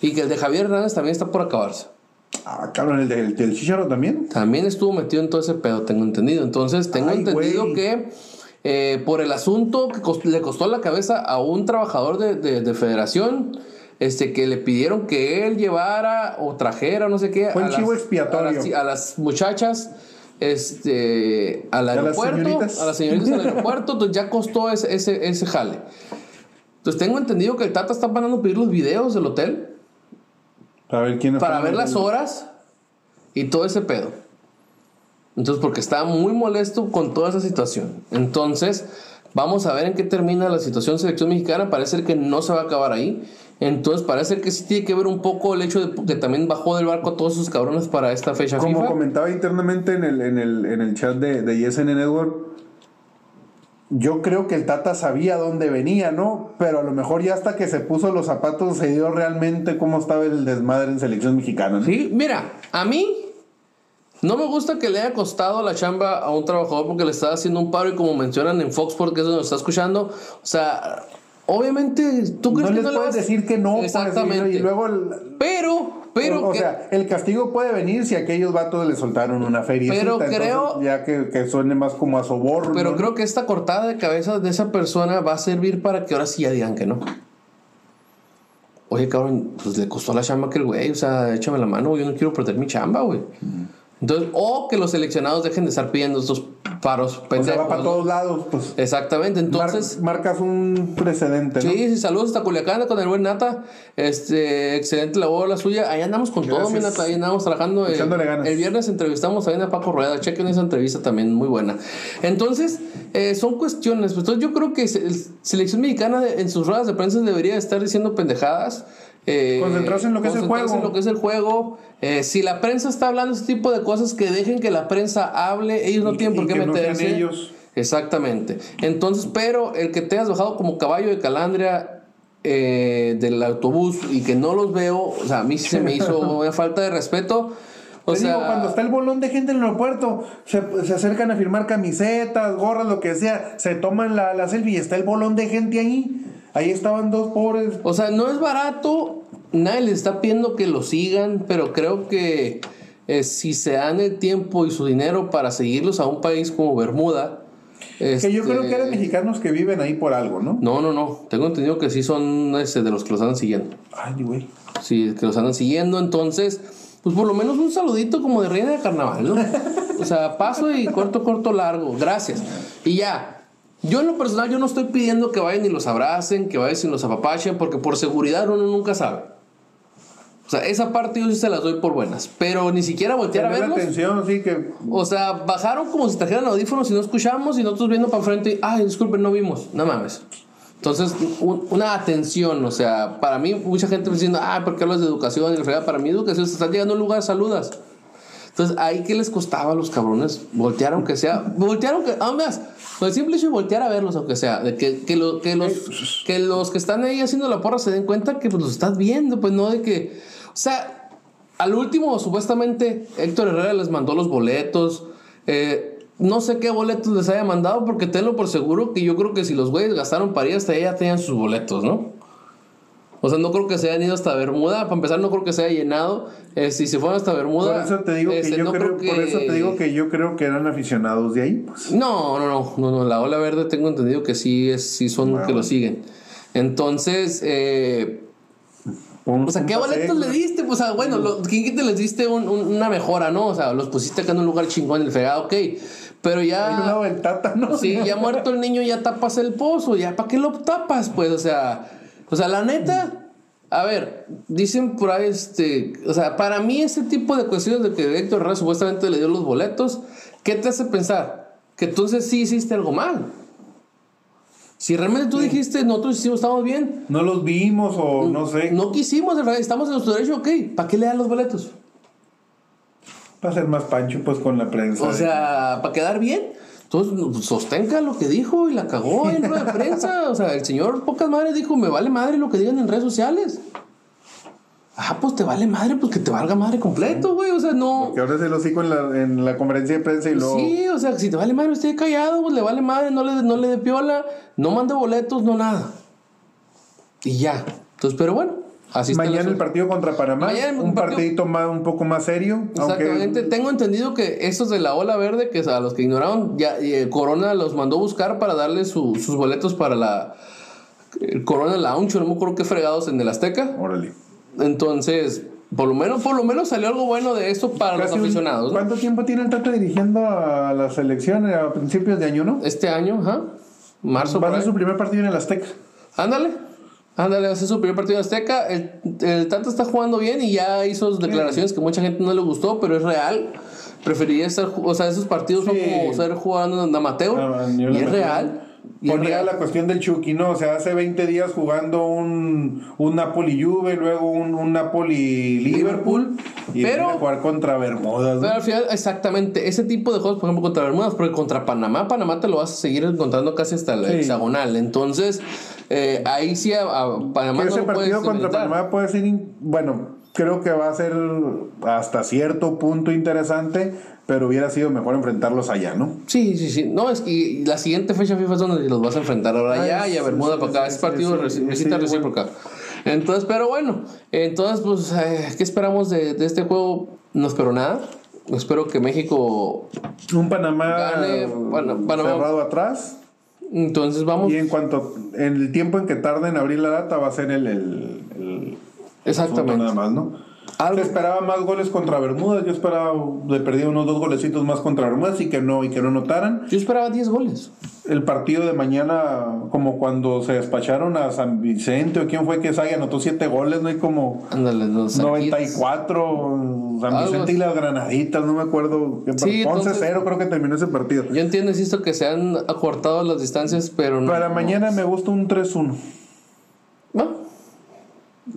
Y que el de Javier Hernández también está por acabarse. Ah, cabrón, el del, del Chicharo también. También estuvo metido en todo ese pedo, tengo entendido. Entonces, tengo entendido que eh, por el asunto que le costó la cabeza a un trabajador de, de, federación, este, que le pidieron que él llevara o trajera, no sé qué. Fue a chivo expiatorio. a las muchachas este, al aeropuerto, a las señoritas, al aeropuerto, entonces ya costó ese, ese, ese jale. Entonces tengo entendido que el Tata está mandando pedir los videos del hotel Para ver quién Para ver las horas y todo ese pedo. Entonces, porque estaba muy molesto con toda esa situación. Entonces, vamos a ver en qué termina la situación selección mexicana. Parece que no se va a acabar ahí. Entonces, parece que sí tiene que ver un poco el hecho de que también bajó del barco a todos sus cabrones para esta fecha Como comentaba internamente en el, en el, en el chat de, de YesN Network, yo creo que el Tata sabía dónde venía, ¿no? Pero a lo mejor ya hasta que se puso los zapatos se dio realmente cómo estaba el desmadre en selección mexicana. ¿no? Sí, mira, a mí no me gusta que le haya costado la chamba a un trabajador porque le está haciendo un paro y como mencionan en Fox porque es donde lo está escuchando, o sea, obviamente tú crees no que les no le puedes vas- decir que no, Exactamente. y luego el- Pero, pero o, o que- sea, el castigo puede venir si aquellos vatos le soltaron una feria. Pero creo- ya que, que suene más como a soborno. Pero creo que esta cortada de cabeza de esa persona va a servir para que ahora sí ya digan que no. Oye, cabrón, pues le costó la chamba que el güey, o sea, échame la mano, yo no quiero perder mi chamba, güey. Entonces, o que los seleccionados dejen de estar pidiendo estos paros o sea, pendejos. va para todos lados, pues. Exactamente, Mar- entonces. marcas un precedente, ¿no? Sí, sí, saludos hasta Culiacán con el buen Nata. Este, excelente labor la suya. Ahí andamos con todo, mi. Nata. Ahí andamos trabajando. Echándole ganas. El viernes entrevistamos también a Paco Rueda. Chequen esa entrevista también, muy buena. Entonces, eh, son cuestiones. Pues, Entonces, yo creo que se- el- selección mexicana de- en sus ruedas de prensa debería estar diciendo pendejadas. Eh, Concentrarse en lo que es el juego. en lo que es el juego. Eh, si la prensa está hablando ese tipo de cosas, que dejen que la prensa hable. Ellos no Y- tienen por qué no meterse. ellos. Exactamente. Entonces, pero el que te has bajado como caballo de calandria eh, del autobús y que no los veo, o sea, a mí se me hizo una falta de respeto. O Te sea, digo, cuando está el bolón de gente en el aeropuerto, se, se acercan a firmar camisetas, gorras, lo que sea, se toman la, la selfie y está el bolón de gente ahí. Ahí estaban dos pobres. o sea, no es barato, nadie les está pidiendo que lo sigan, pero creo que eh, si se dan el tiempo y su dinero para seguirlos a un país como Bermuda. Que yo creo que eran este, mexicanos que viven ahí por algo, ¿no? No, no, no. Tengo entendido que sí son este, de los que los andan siguiendo. Ay, güey. Sí, que los andan siguiendo, entonces, pues por lo menos un saludito como de reina de carnaval, ¿no? O sea, paso y corto, corto, largo, gracias. Y ya, yo en lo personal, yo no estoy pidiendo que vayan y los abracen, que vayan y los apapachen, porque por seguridad uno nunca sabe. O sea, esa parte yo sí se las doy por buenas, pero ni siquiera voltear a Tener la verlos. atención, sí, que. O sea, bajaron como si trajeran audífonos y no escuchamos y nosotros viendo para frente y, ay, disculpen, no vimos. No mames. Entonces, un- una atención, o sea, para mí, mucha gente me diciendo, ah, ¿por qué hablas de educación? Y para mí, educación, se están llegando a un lugar, saludas. Entonces, ahí, ¿qué les costaba a los cabrones? Voltear, aunque sea. Voltear, aunque. Más, con el simple hecho voltear a verlos, aunque sea. De que, que, lo- que, los, que los que están ahí haciendo la porra se den cuenta que pues, los estás viendo, pues no de que. O sea, al último, supuestamente, Héctor Herrera les mandó los boletos. Eh, no sé qué boletos les haya mandado, porque tenlo por seguro que yo creo que si los güeyes gastaron para ir hasta allá, ya tenían sus boletos, ¿no? O sea, no creo que se hayan ido hasta Bermuda. Para empezar, no creo que se haya llenado. Eh, si se fueron hasta Bermuda. Por eso te digo que yo no creo, por eso te digo que yo creo que eran aficionados de ahí, pues. No, no, no, no, no. La ola verde tengo entendido que sí, es, sí son Bueno. que lo siguen. Entonces, eh, Un- o sea, ¿qué boletos le diste? Pues, ah, bueno, lo, ¿quién quita les diste un- un- una mejora, no? O sea, los pusiste acá en un lugar chingón, el fregado, ok. Pero Hay ya. del tata, ¿no? Sí, ya muerto el niño, ya tapas el pozo. ¿Ya para qué lo tapas? Pues, o sea. O sea, la neta. A ver, dicen por ahí, este. O sea, para mí, ese tipo de cuestiones de que Héctor Herrera supuestamente le dio los boletos, ¿qué te hace pensar? Que entonces sí hiciste algo mal. Si realmente tú dijiste, nosotros hicimos, estamos bien, No los vimos o no sé. no quisimos, en realidad, estamos en nuestro derecho, ok, ¿para qué le dan los boletos? Va a ser más pancho, pues, con la prensa. O sea, para quedar bien. Entonces, pues, sostenga lo que dijo y la cagó en rueda de prensa. O sea, el señor pocas madres dijo, me vale madre lo que digan en redes sociales. Ah, pues te vale madre, pues que te valga madre completo, güey. O sea, no. Que ahora se lo hocico en la, en la conferencia de prensa y luego. Sí, o sea, si te vale madre, esté callado, pues le vale madre, no le, no le dé piola, no mande boletos, no nada. Y ya. Entonces, pero bueno, así Mañana el partido contra Panamá. Mañana un partido- partidito más, un poco más serio. Exactamente. Aunque Tengo entendido que estos de la ola verde, que a los que ignoraron, ya eh, Corona los mandó buscar para darle su- sus boletos para la el Corona Lounge, no me acuerdo qué fregados en el Azteca. Órale. Entonces, por lo menos, por lo menos salió algo bueno de esto para Casi los un- aficionados. ¿no? ¿Cuánto tiempo tiene el Tata dirigiendo a la selección a principios de año, no? Este año, ajá. Marzo, Va a ser su primer partido en el Azteca. Ándale. Ándale, ser su primer partido en Azteca. El, el Tata está jugando bien y ya hizo declaraciones que mucha gente no le gustó, pero es real. Preferiría estar, o sea, esos partidos son como ser jugando en amateur. Ah, y es real. Y Ponía la cuestión del Chucky, ¿no? O sea, hace 20 días jugando un, un Napoli-Juve, luego un, un Napoli-Liverpool. Y Pero- jugar contra Bermudas. ¿no? Pero al final, exactamente, ese tipo de juegos, por ejemplo, contra Bermudas, porque contra Panamá, Panamá te lo vas a seguir encontrando casi hasta la Sí. hexagonal. Entonces, eh, ahí sí a, a Panamá no ese partido contra. Panamá puede ser, bueno, creo que va a ser hasta cierto punto interesante, pero hubiera sido mejor enfrentarlos allá, ¿no? Sí, sí, sí. No, es que la siguiente fecha FIFA es donde los vas a enfrentar ahora Ah, ya y a Bermuda sí, para acá. sí, es partido sí, visita sí, recíproca. Entonces, pero bueno, entonces, pues, eh, ¿qué esperamos de, de este juego? No espero nada. Espero que México. Un Panamá Gane, Pana- Panamá. cerrado atrás. Entonces, vamos. Y en cuanto, en el tiempo en que tarde en abrir la data, va a ser el, el, el- Exactamente. nada más, ¿no? Algo- Se esperaba más goles contra Bermudas, yo esperaba de perdido unos dos golecitos más contra Bermudas y que no, y que no notaran. Yo esperaba 10 goles. El partido de mañana, como cuando se despacharon a San Vicente, o quién fue que Saya anotó siete goles, ¿no? hay como Ándale, los 94, San Algo Vicente y las Granaditas, no me acuerdo. Sí, par- 11-0 entonces- creo que terminó ese partido. Yo entiendo, insisto, que se han acortado las distancias, pero no. Para no. mañana me gusta un 3-1. Bueno,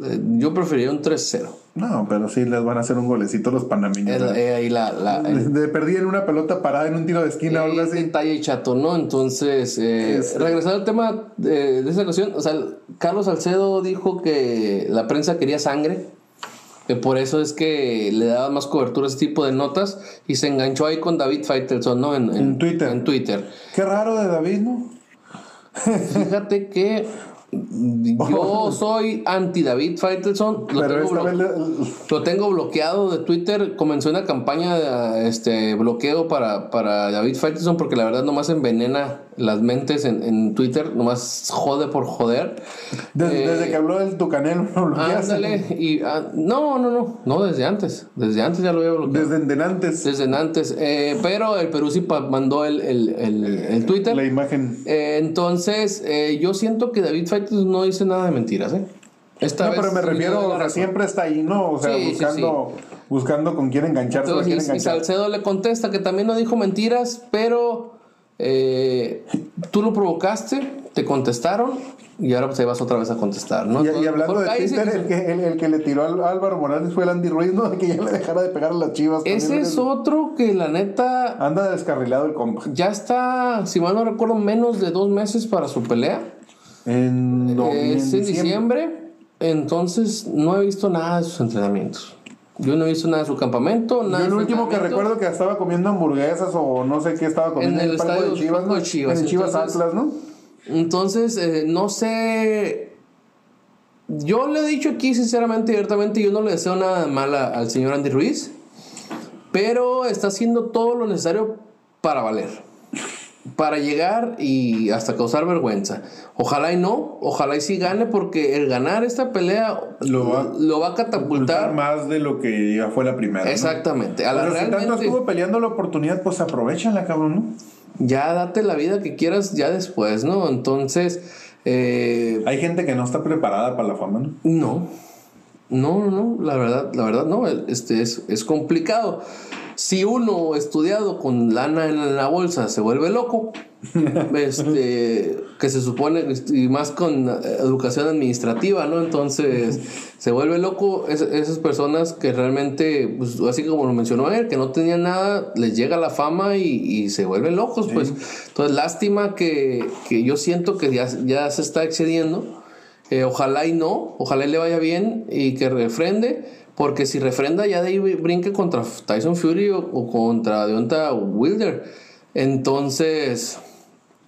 eh, yo preferiría un 3-0. No, pero sí les van a hacer un golecito los panameños. Eh, ahí la, la- el- de perdí en una pelota parada en un tiro de esquina o algo Eh, así. detalle chato, ¿no? Entonces, eh, Este. regresando al tema de, de esa ocasión, o sea, Carlos Salcedo dijo que la prensa quería sangre, que por eso es que le daba más cobertura a ese tipo de notas y se enganchó ahí con David Faitelson, ¿no? En, En Twitter. En Twitter. Qué raro de David, ¿no? Fíjate que yo soy anti David Faitelson, lo Pero tengo le- Lo tengo bloqueado de Twitter. Comenzó una campaña de este, bloqueo para, para David Faitelson porque la verdad nomás envenena las mentes en, en Twitter. Nomás jode por joder. desde, Eh, desde que habló del Tucanel, lo bloqueaste. Y, ah, no, no, no. No, desde antes. Desde antes ya lo había bloqueado. Desde endenantes. Desde antes. Eh, pero el Perú sí mandó el, el, el, el Twitter. La imagen. Eh, entonces, eh, yo siento que David Faitelson no dice nada de mentiras, ¿eh? Esta No, vez pero me refiero, o sea, siempre está ahí, ¿no? O sea, Sí, sí, buscando, buscando con quién engancharse quién Entonces, y, y. Salcedo le contesta que también no dijo mentiras, pero eh, tú lo provocaste, te contestaron y ahora te vas otra vez a contestar, ¿no? Y, hablando de. Twitter, el que, el, el que le tiró al Álvaro Morales fue el Andy Ruiz, ¿no? Que ya le dejara de pegar a las chivas. Ese es otro que la neta Anda descarrilado el compa. ya está, si mal no recuerdo, menos de dos meses para su pelea. En, no, es en diciembre. Entonces no he visto nada de sus entrenamientos. Yo no he visto nada de su campamento. Nada Yo el último que recuerdo que estaba comiendo hamburguesas o no sé qué estaba comiendo En el palco estadio de Chivas, ¿no? de Chivas, En el Chivas entonces- Atlas, ¿no? Entonces, eh, no sé. Yo le he dicho aquí, sinceramente y abiertamente, yo no le deseo nada mal a- al señor Andy Ruiz, pero está haciendo todo lo necesario para valer, para llegar y hasta causar vergüenza. Ojalá y no, ojalá y sí gane, porque el ganar esta pelea Lo va- lo va a catapultar. más de lo que ya fue la primera. ¿no? Exactamente. A la Pero si tanto estuvo peleando la oportunidad, pues aprovechala, cabrón, ¿no? ya date la vida que quieras ya después, ¿no? Entonces, eh, Hay gente que no está preparada para la fama, ¿no? No, no, no, no, la verdad, la verdad no, este es, es complicado. Si uno estudiado con lana en la bolsa se vuelve loco, este, que se supone, y más con eh, educación administrativa, ¿no? Entonces, se vuelve loco es- esas personas que realmente, pues, así como lo mencionó él, que no tenían nada, les llega la fama y, y se vuelven locos, pues. Entonces, lástima que, que yo siento que ya, ya se está excediendo. Eh, ojalá y no, ojalá y le vaya bien y que refrende, porque si refrenda ya de ahí brinque contra Tyson Fury o, o contra Deonta Wilder. Entonces,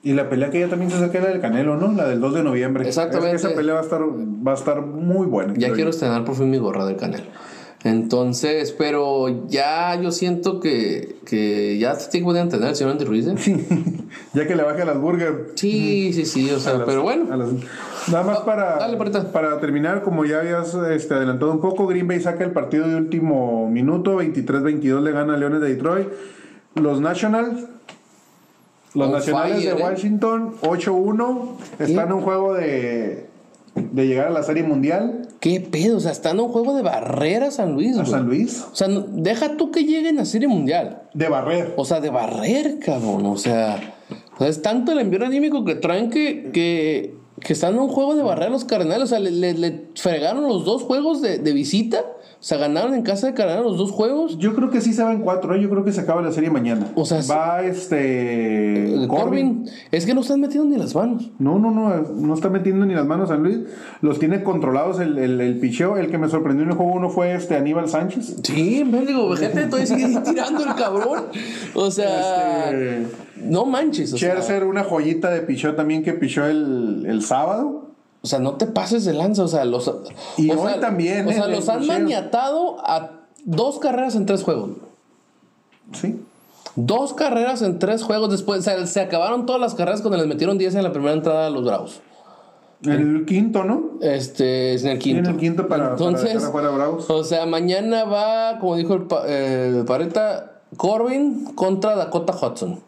Y la pelea que ya también se acerca la del Canelo, ¿no? La del 2 de noviembre. Exactamente. Es que esa pelea va a estar, va a estar muy buena. ya quiero estrenar por fin mi gorra del canal. Entonces, pero ya yo siento que, que ya tiene que poder entender el señor Andy Ruiz. ¿eh? Ya que le baje a las burgers. Sí, sí, sí, o sea, las- pero bueno. las- nada más para, dale, Parita. para terminar, como ya habías este, adelantado un poco, Green Bay saca el partido de último minuto, 23-22 le gana a Leones de Detroit. Los Nationals, los On Nacionales fire, de eh. Washington, 8-1, están en un juego de de llegar a la Serie Mundial. ¿Qué pedo? O sea, están en un juego de barrera San Luis, ¿A San Luis? O sea, deja tú que lleguen a Serie Mundial. De barrer. O sea, de barrer, cabrón. O sea, es tanto el envío anímico que traen que, que, que están en un juego de barrer los Cardenales. O sea, le, le, fregaron los dos juegos de, de visita o sea, ganaron en casa de Canadá los dos juegos. Yo creo que sí se van cuatro, ¿eh? yo creo que se acaba la serie mañana. O sea, va este. Eh, Corbin. Es que no están metiendo ni las manos. No, no, no, no está metiendo ni las manos San Luis. Los tiene controlados el, el, el picheo. El que me sorprendió en el juego uno fue este Aníbal Sánchez. Sí, me digo, gente, estoy tirando el cabrón. O sea. Este, no manches. O Scherzer, una joyita de picheo también que pichó el, el sábado. O sea, no te pases de lanza. O sea, los. Y hoy también. O sea, los han maniatado a dos carreras en tres juegos. Sí. Dos carreras en tres juegos después. O sea, se acabaron todas las carreras cuando les metieron 10 en la primera entrada a los Bravos. El quinto, ¿no? Este, es en el quinto. En el quinto para, Entonces, para Bravos. O sea, mañana va, como dijo el, el Pareta, Corbin contra Dakota Hudson.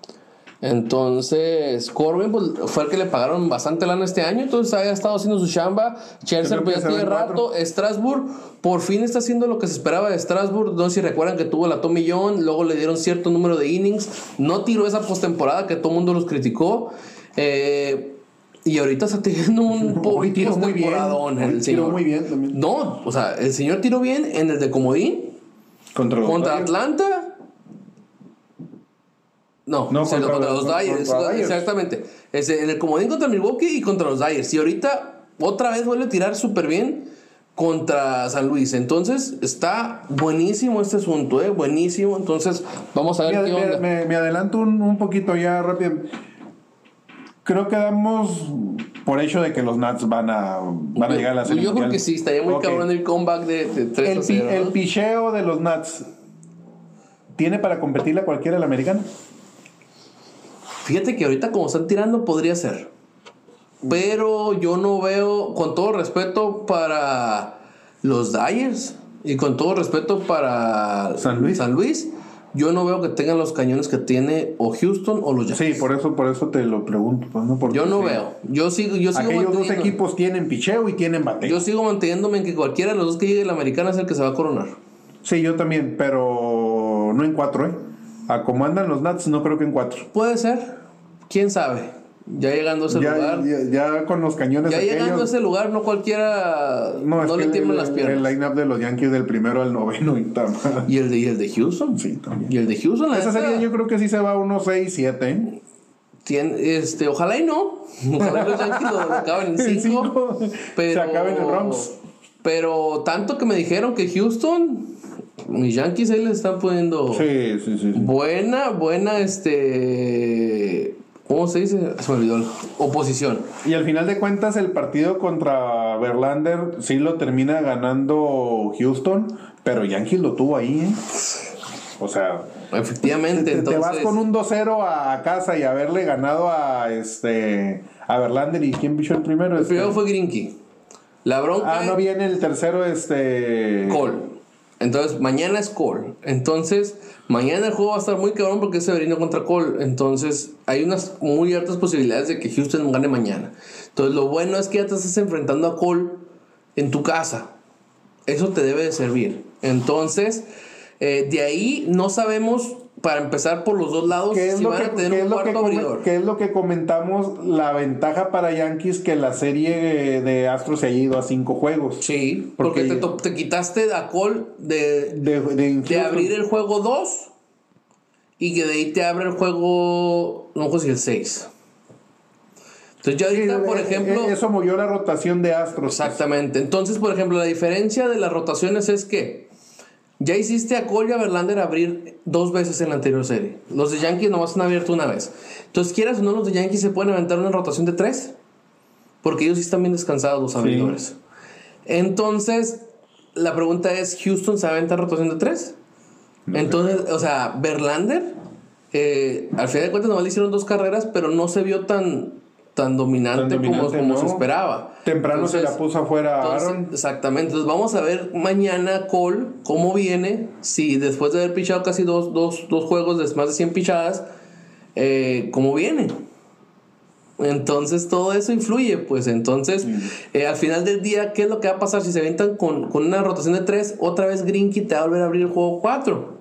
Entonces, Corbin pues, fue el que le pagaron bastante lana este año, entonces ha estado haciendo su chamba. Chelsea pues, ya tiene rato. Strasbourg por fin está haciendo lo que se esperaba de Strasbourg. No sé si recuerdan que tuvo la tomillón, luego le dieron cierto número de innings. No tiró esa postemporada que todo el mundo los criticó. Eh, y ahorita está teniendo un Hoy tiró muy bien. El tiró muy bien también. No, o sea, el señor tiró bien en el de Comodín. Contra, contra Atlanta no, no contra, los Dyers. Exactamente. en el comodín contra Milwaukee y contra los Dyers. Y ahorita otra vez vuelve a tirar súper bien contra San Luis. Entonces está buenísimo este asunto, ¿eh? Buenísimo. Entonces vamos a ver me, qué onda. Me, adelanto un, poquito ya rápido. Creo que damos por hecho de que los Nats van a, van a llegar a la serie. Yo creo que sí, estaría muy cabrón el comeback de, de 3 el, 0, el picheo de los Nats tiene para competirle a cualquiera el americano. Fíjate que ahorita como están tirando podría ser. Pero yo no veo, con todo respeto para los Dyers y con todo respeto para San Luis. San Luis, yo no veo que tengan los cañones que tiene o Houston o los Yankees. Sí, por eso, por eso te lo pregunto. Pues, ¿no? yo no veo. Yo sigo, yo sigo Aquellos dos equipos tienen picheo y tienen bateo. Yo sigo manteniéndome en que cualquiera de los dos que llegue la americana es el que se va a coronar. Sí, yo también, pero no en cuatro, ¿eh? A como andan los Nats, no creo que en cuatro. Puede ser. ¿Quién sabe? Ya llegando a ese lugar. Ya, con los cañones. Ya llegando a ese lugar, no cualquiera. No, le tiemblan las piernas. El line-up de los Yankees del primero al noveno y ¿Y el de, y el de Houston? Sí, también. Y el de Houston, Esa serie yo creo que sí se va a unos 6, 7. Tiene, este, ojalá y no. Ojalá los Yankees lo acaben en 5. Se acaben en Bronx. Pero tanto que me dijeron que Houston mis Yankees ahí les están poniendo sí, sí, sí, buena, buena, este, ¿cómo se dice? Se me olvidó, oposición. Y al final de cuentas el partido contra Verlander sí lo termina ganando Houston, pero Yankees lo tuvo ahí, ¿eh? O sea, efectivamente, te, entonces... te vas con un 2-0 a casa y haberle ganado a este a Verlander y quién pichó el primero? El primero este fue Grinky. La bronca. Ah, no viene el tercero, este. Cole. Entonces, mañana es Cole. Entonces, mañana el juego va a estar muy cabrón porque es Severino contra Cole. Entonces, hay unas muy altas posibilidades de que Houston gane mañana. Entonces, lo bueno es que ya te estás enfrentando a Cole en tu casa. Eso te debe de servir. Entonces, eh, de ahí no sabemos para empezar por los dos lados, si van a tener un cuarto abridor. ¿Qué es lo que comentamos? La ventaja para Yankees que la serie de Astros se ha ido a cinco juegos. Sí, porque, te, quitaste a Cole de, de, abrir el juego 2 y que de ahí te abre el juego, no sé si el 6. Entonces ya ahorita, por ejemplo... Eso movió la rotación de Astros. Exactamente. Entonces, por ejemplo, la diferencia de las rotaciones es que ya hiciste a Cole y a Verlander abrir dos veces en la anterior serie. Los de Yankees nomás han abierto una vez. Entonces, quieras o no, los de Yankees se pueden aventar una rotación de tres. Porque ellos sí están bien descansados, los abridores. Entonces, la pregunta es: ¿Houston se aventa rotación de tres? Entonces, o sea, Verlander, eh, al final de cuentas, nomás le hicieron dos carreras, pero no se vio tan, tan dominante, como, como se esperaba. Temprano se la puso afuera Aaron. Exactamente. Entonces vamos a ver mañana Cole cómo viene. Si después de haber pichado casi dos, dos, dos juegos de más de 100 pichadas, eh, cómo viene. Entonces todo eso influye, pues entonces eh, al final del día, ¿qué es lo que va a pasar si se aventan con, con una rotación de 3? Otra vez Grinky te va a volver a abrir el juego 4.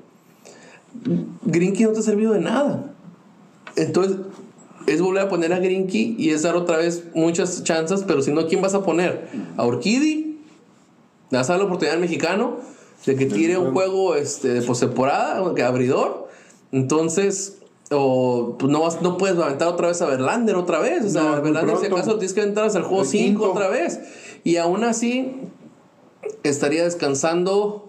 Grinky no te ha servido de nada. Entonces es volver a poner a Grinky y es dar otra vez muchas chances, pero si no, ¿quién vas a poner? ¿A? ¿Le vas a dar la oportunidad al mexicano de que tire un juego este, de postemporada, que abridor? Entonces, o pues no, vas, no puedes aventar otra vez a Verlander otra vez. O sea, Verlander, si acaso tienes que aventar hasta el juego 5 otra vez. Y aún así, estaría descansando.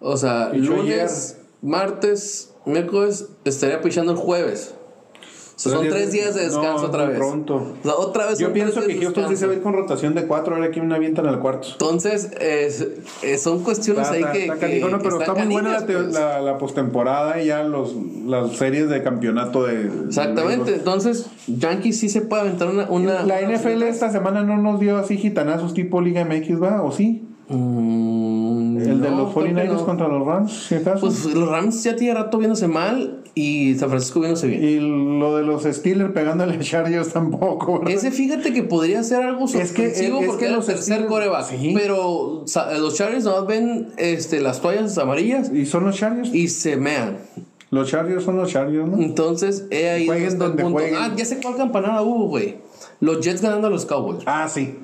O sea, lunes, martes, miércoles, estaría pichando el jueves son tres días de descanso otra vez. Pronto. otra vez Yo pienso que Houston sí se va a ir con rotación de cuatro, ahora aquí me avientan al cuarto. Entonces, son cuestiones ahí que. Está que, pero está muy buena la, pues. la, postemporada y ya los, las series de campeonato de. Exactamente. Entonces, Yankees sí se puede aventar una. una la NFL esta semana no nos dio así gitanazos tipo Liga MX, ¿va? ¿O sí? Mm, el de los 49ers contra los Rams, si acaso. Pues los Rams ya tiene rato viéndose mal y San Francisco viéndose bien. Y lo de los Steelers pegándole a Chargers tampoco. Ese fíjate que podría ser algo es que, es, porque es los el tercer coreback. Pero los Chargers no ven este, las toallas amarillas. ¿Y son los Chargers? Y se mean. Los Chargers son los Chargers, ¿no? Entonces, he ahí. Jueguen donde jueguen. Ah, ya sé cuál campanada hubo, güey. Los Jets ganando a los Cowboys. Ah, sí.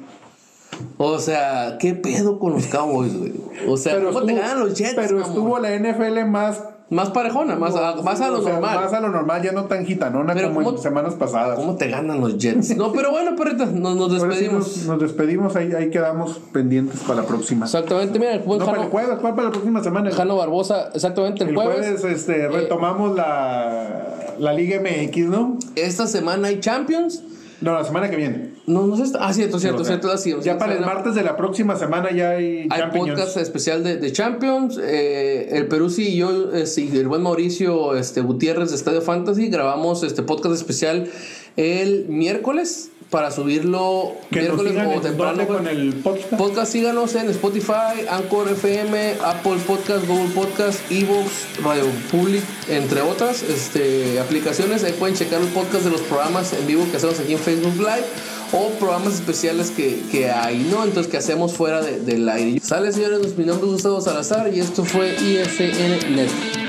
O sea, ¿qué pedo con los Cowboys, güey? O sea, ¿cómo te ganan los Jets? Pero estuvo la NFL más más parejona, más, a, más a lo normal. Más a lo normal, ya no tan gitanona como en semanas pasadas. ¿Cómo te ganan los Jets? No, pero bueno, perrita, nos, nos despedimos. nos, despedimos, ahí, ahí quedamos pendientes para la próxima. Exactamente, mira, el no, para el jueves, ¿cuál para la próxima semana? Jano Barbosa, exactamente, el, el jueves. este, eh, retomamos la, la Liga MX, ¿no? Esta semana hay Champions. No, la semana que viene. No, no sé. Ah, cierto, cierto, cierto. Así, ya para el martes de la próxima semana ya hay. Hay podcast especial de, de Champions. Eh, el Perú sí y yo, eh, sí, el buen Mauricio este, Gutiérrez de Estadio Fantasy, grabamos este podcast especial el miércoles para subirlo miércoles o temprano. Con el podcast? podcast. síganos en Spotify, Anchor FM, Apple Podcast, Google Podcast, Evox, Radio Public, entre otras este, aplicaciones. Ahí pueden checar el podcast de los programas en vivo que hacemos aquí en Facebook Live o programas especiales que, que hay, ¿no? Entonces, que hacemos fuera de, del aire. Sale, señores, mi nombre es Gustavo Salazar y esto fue ISN Net.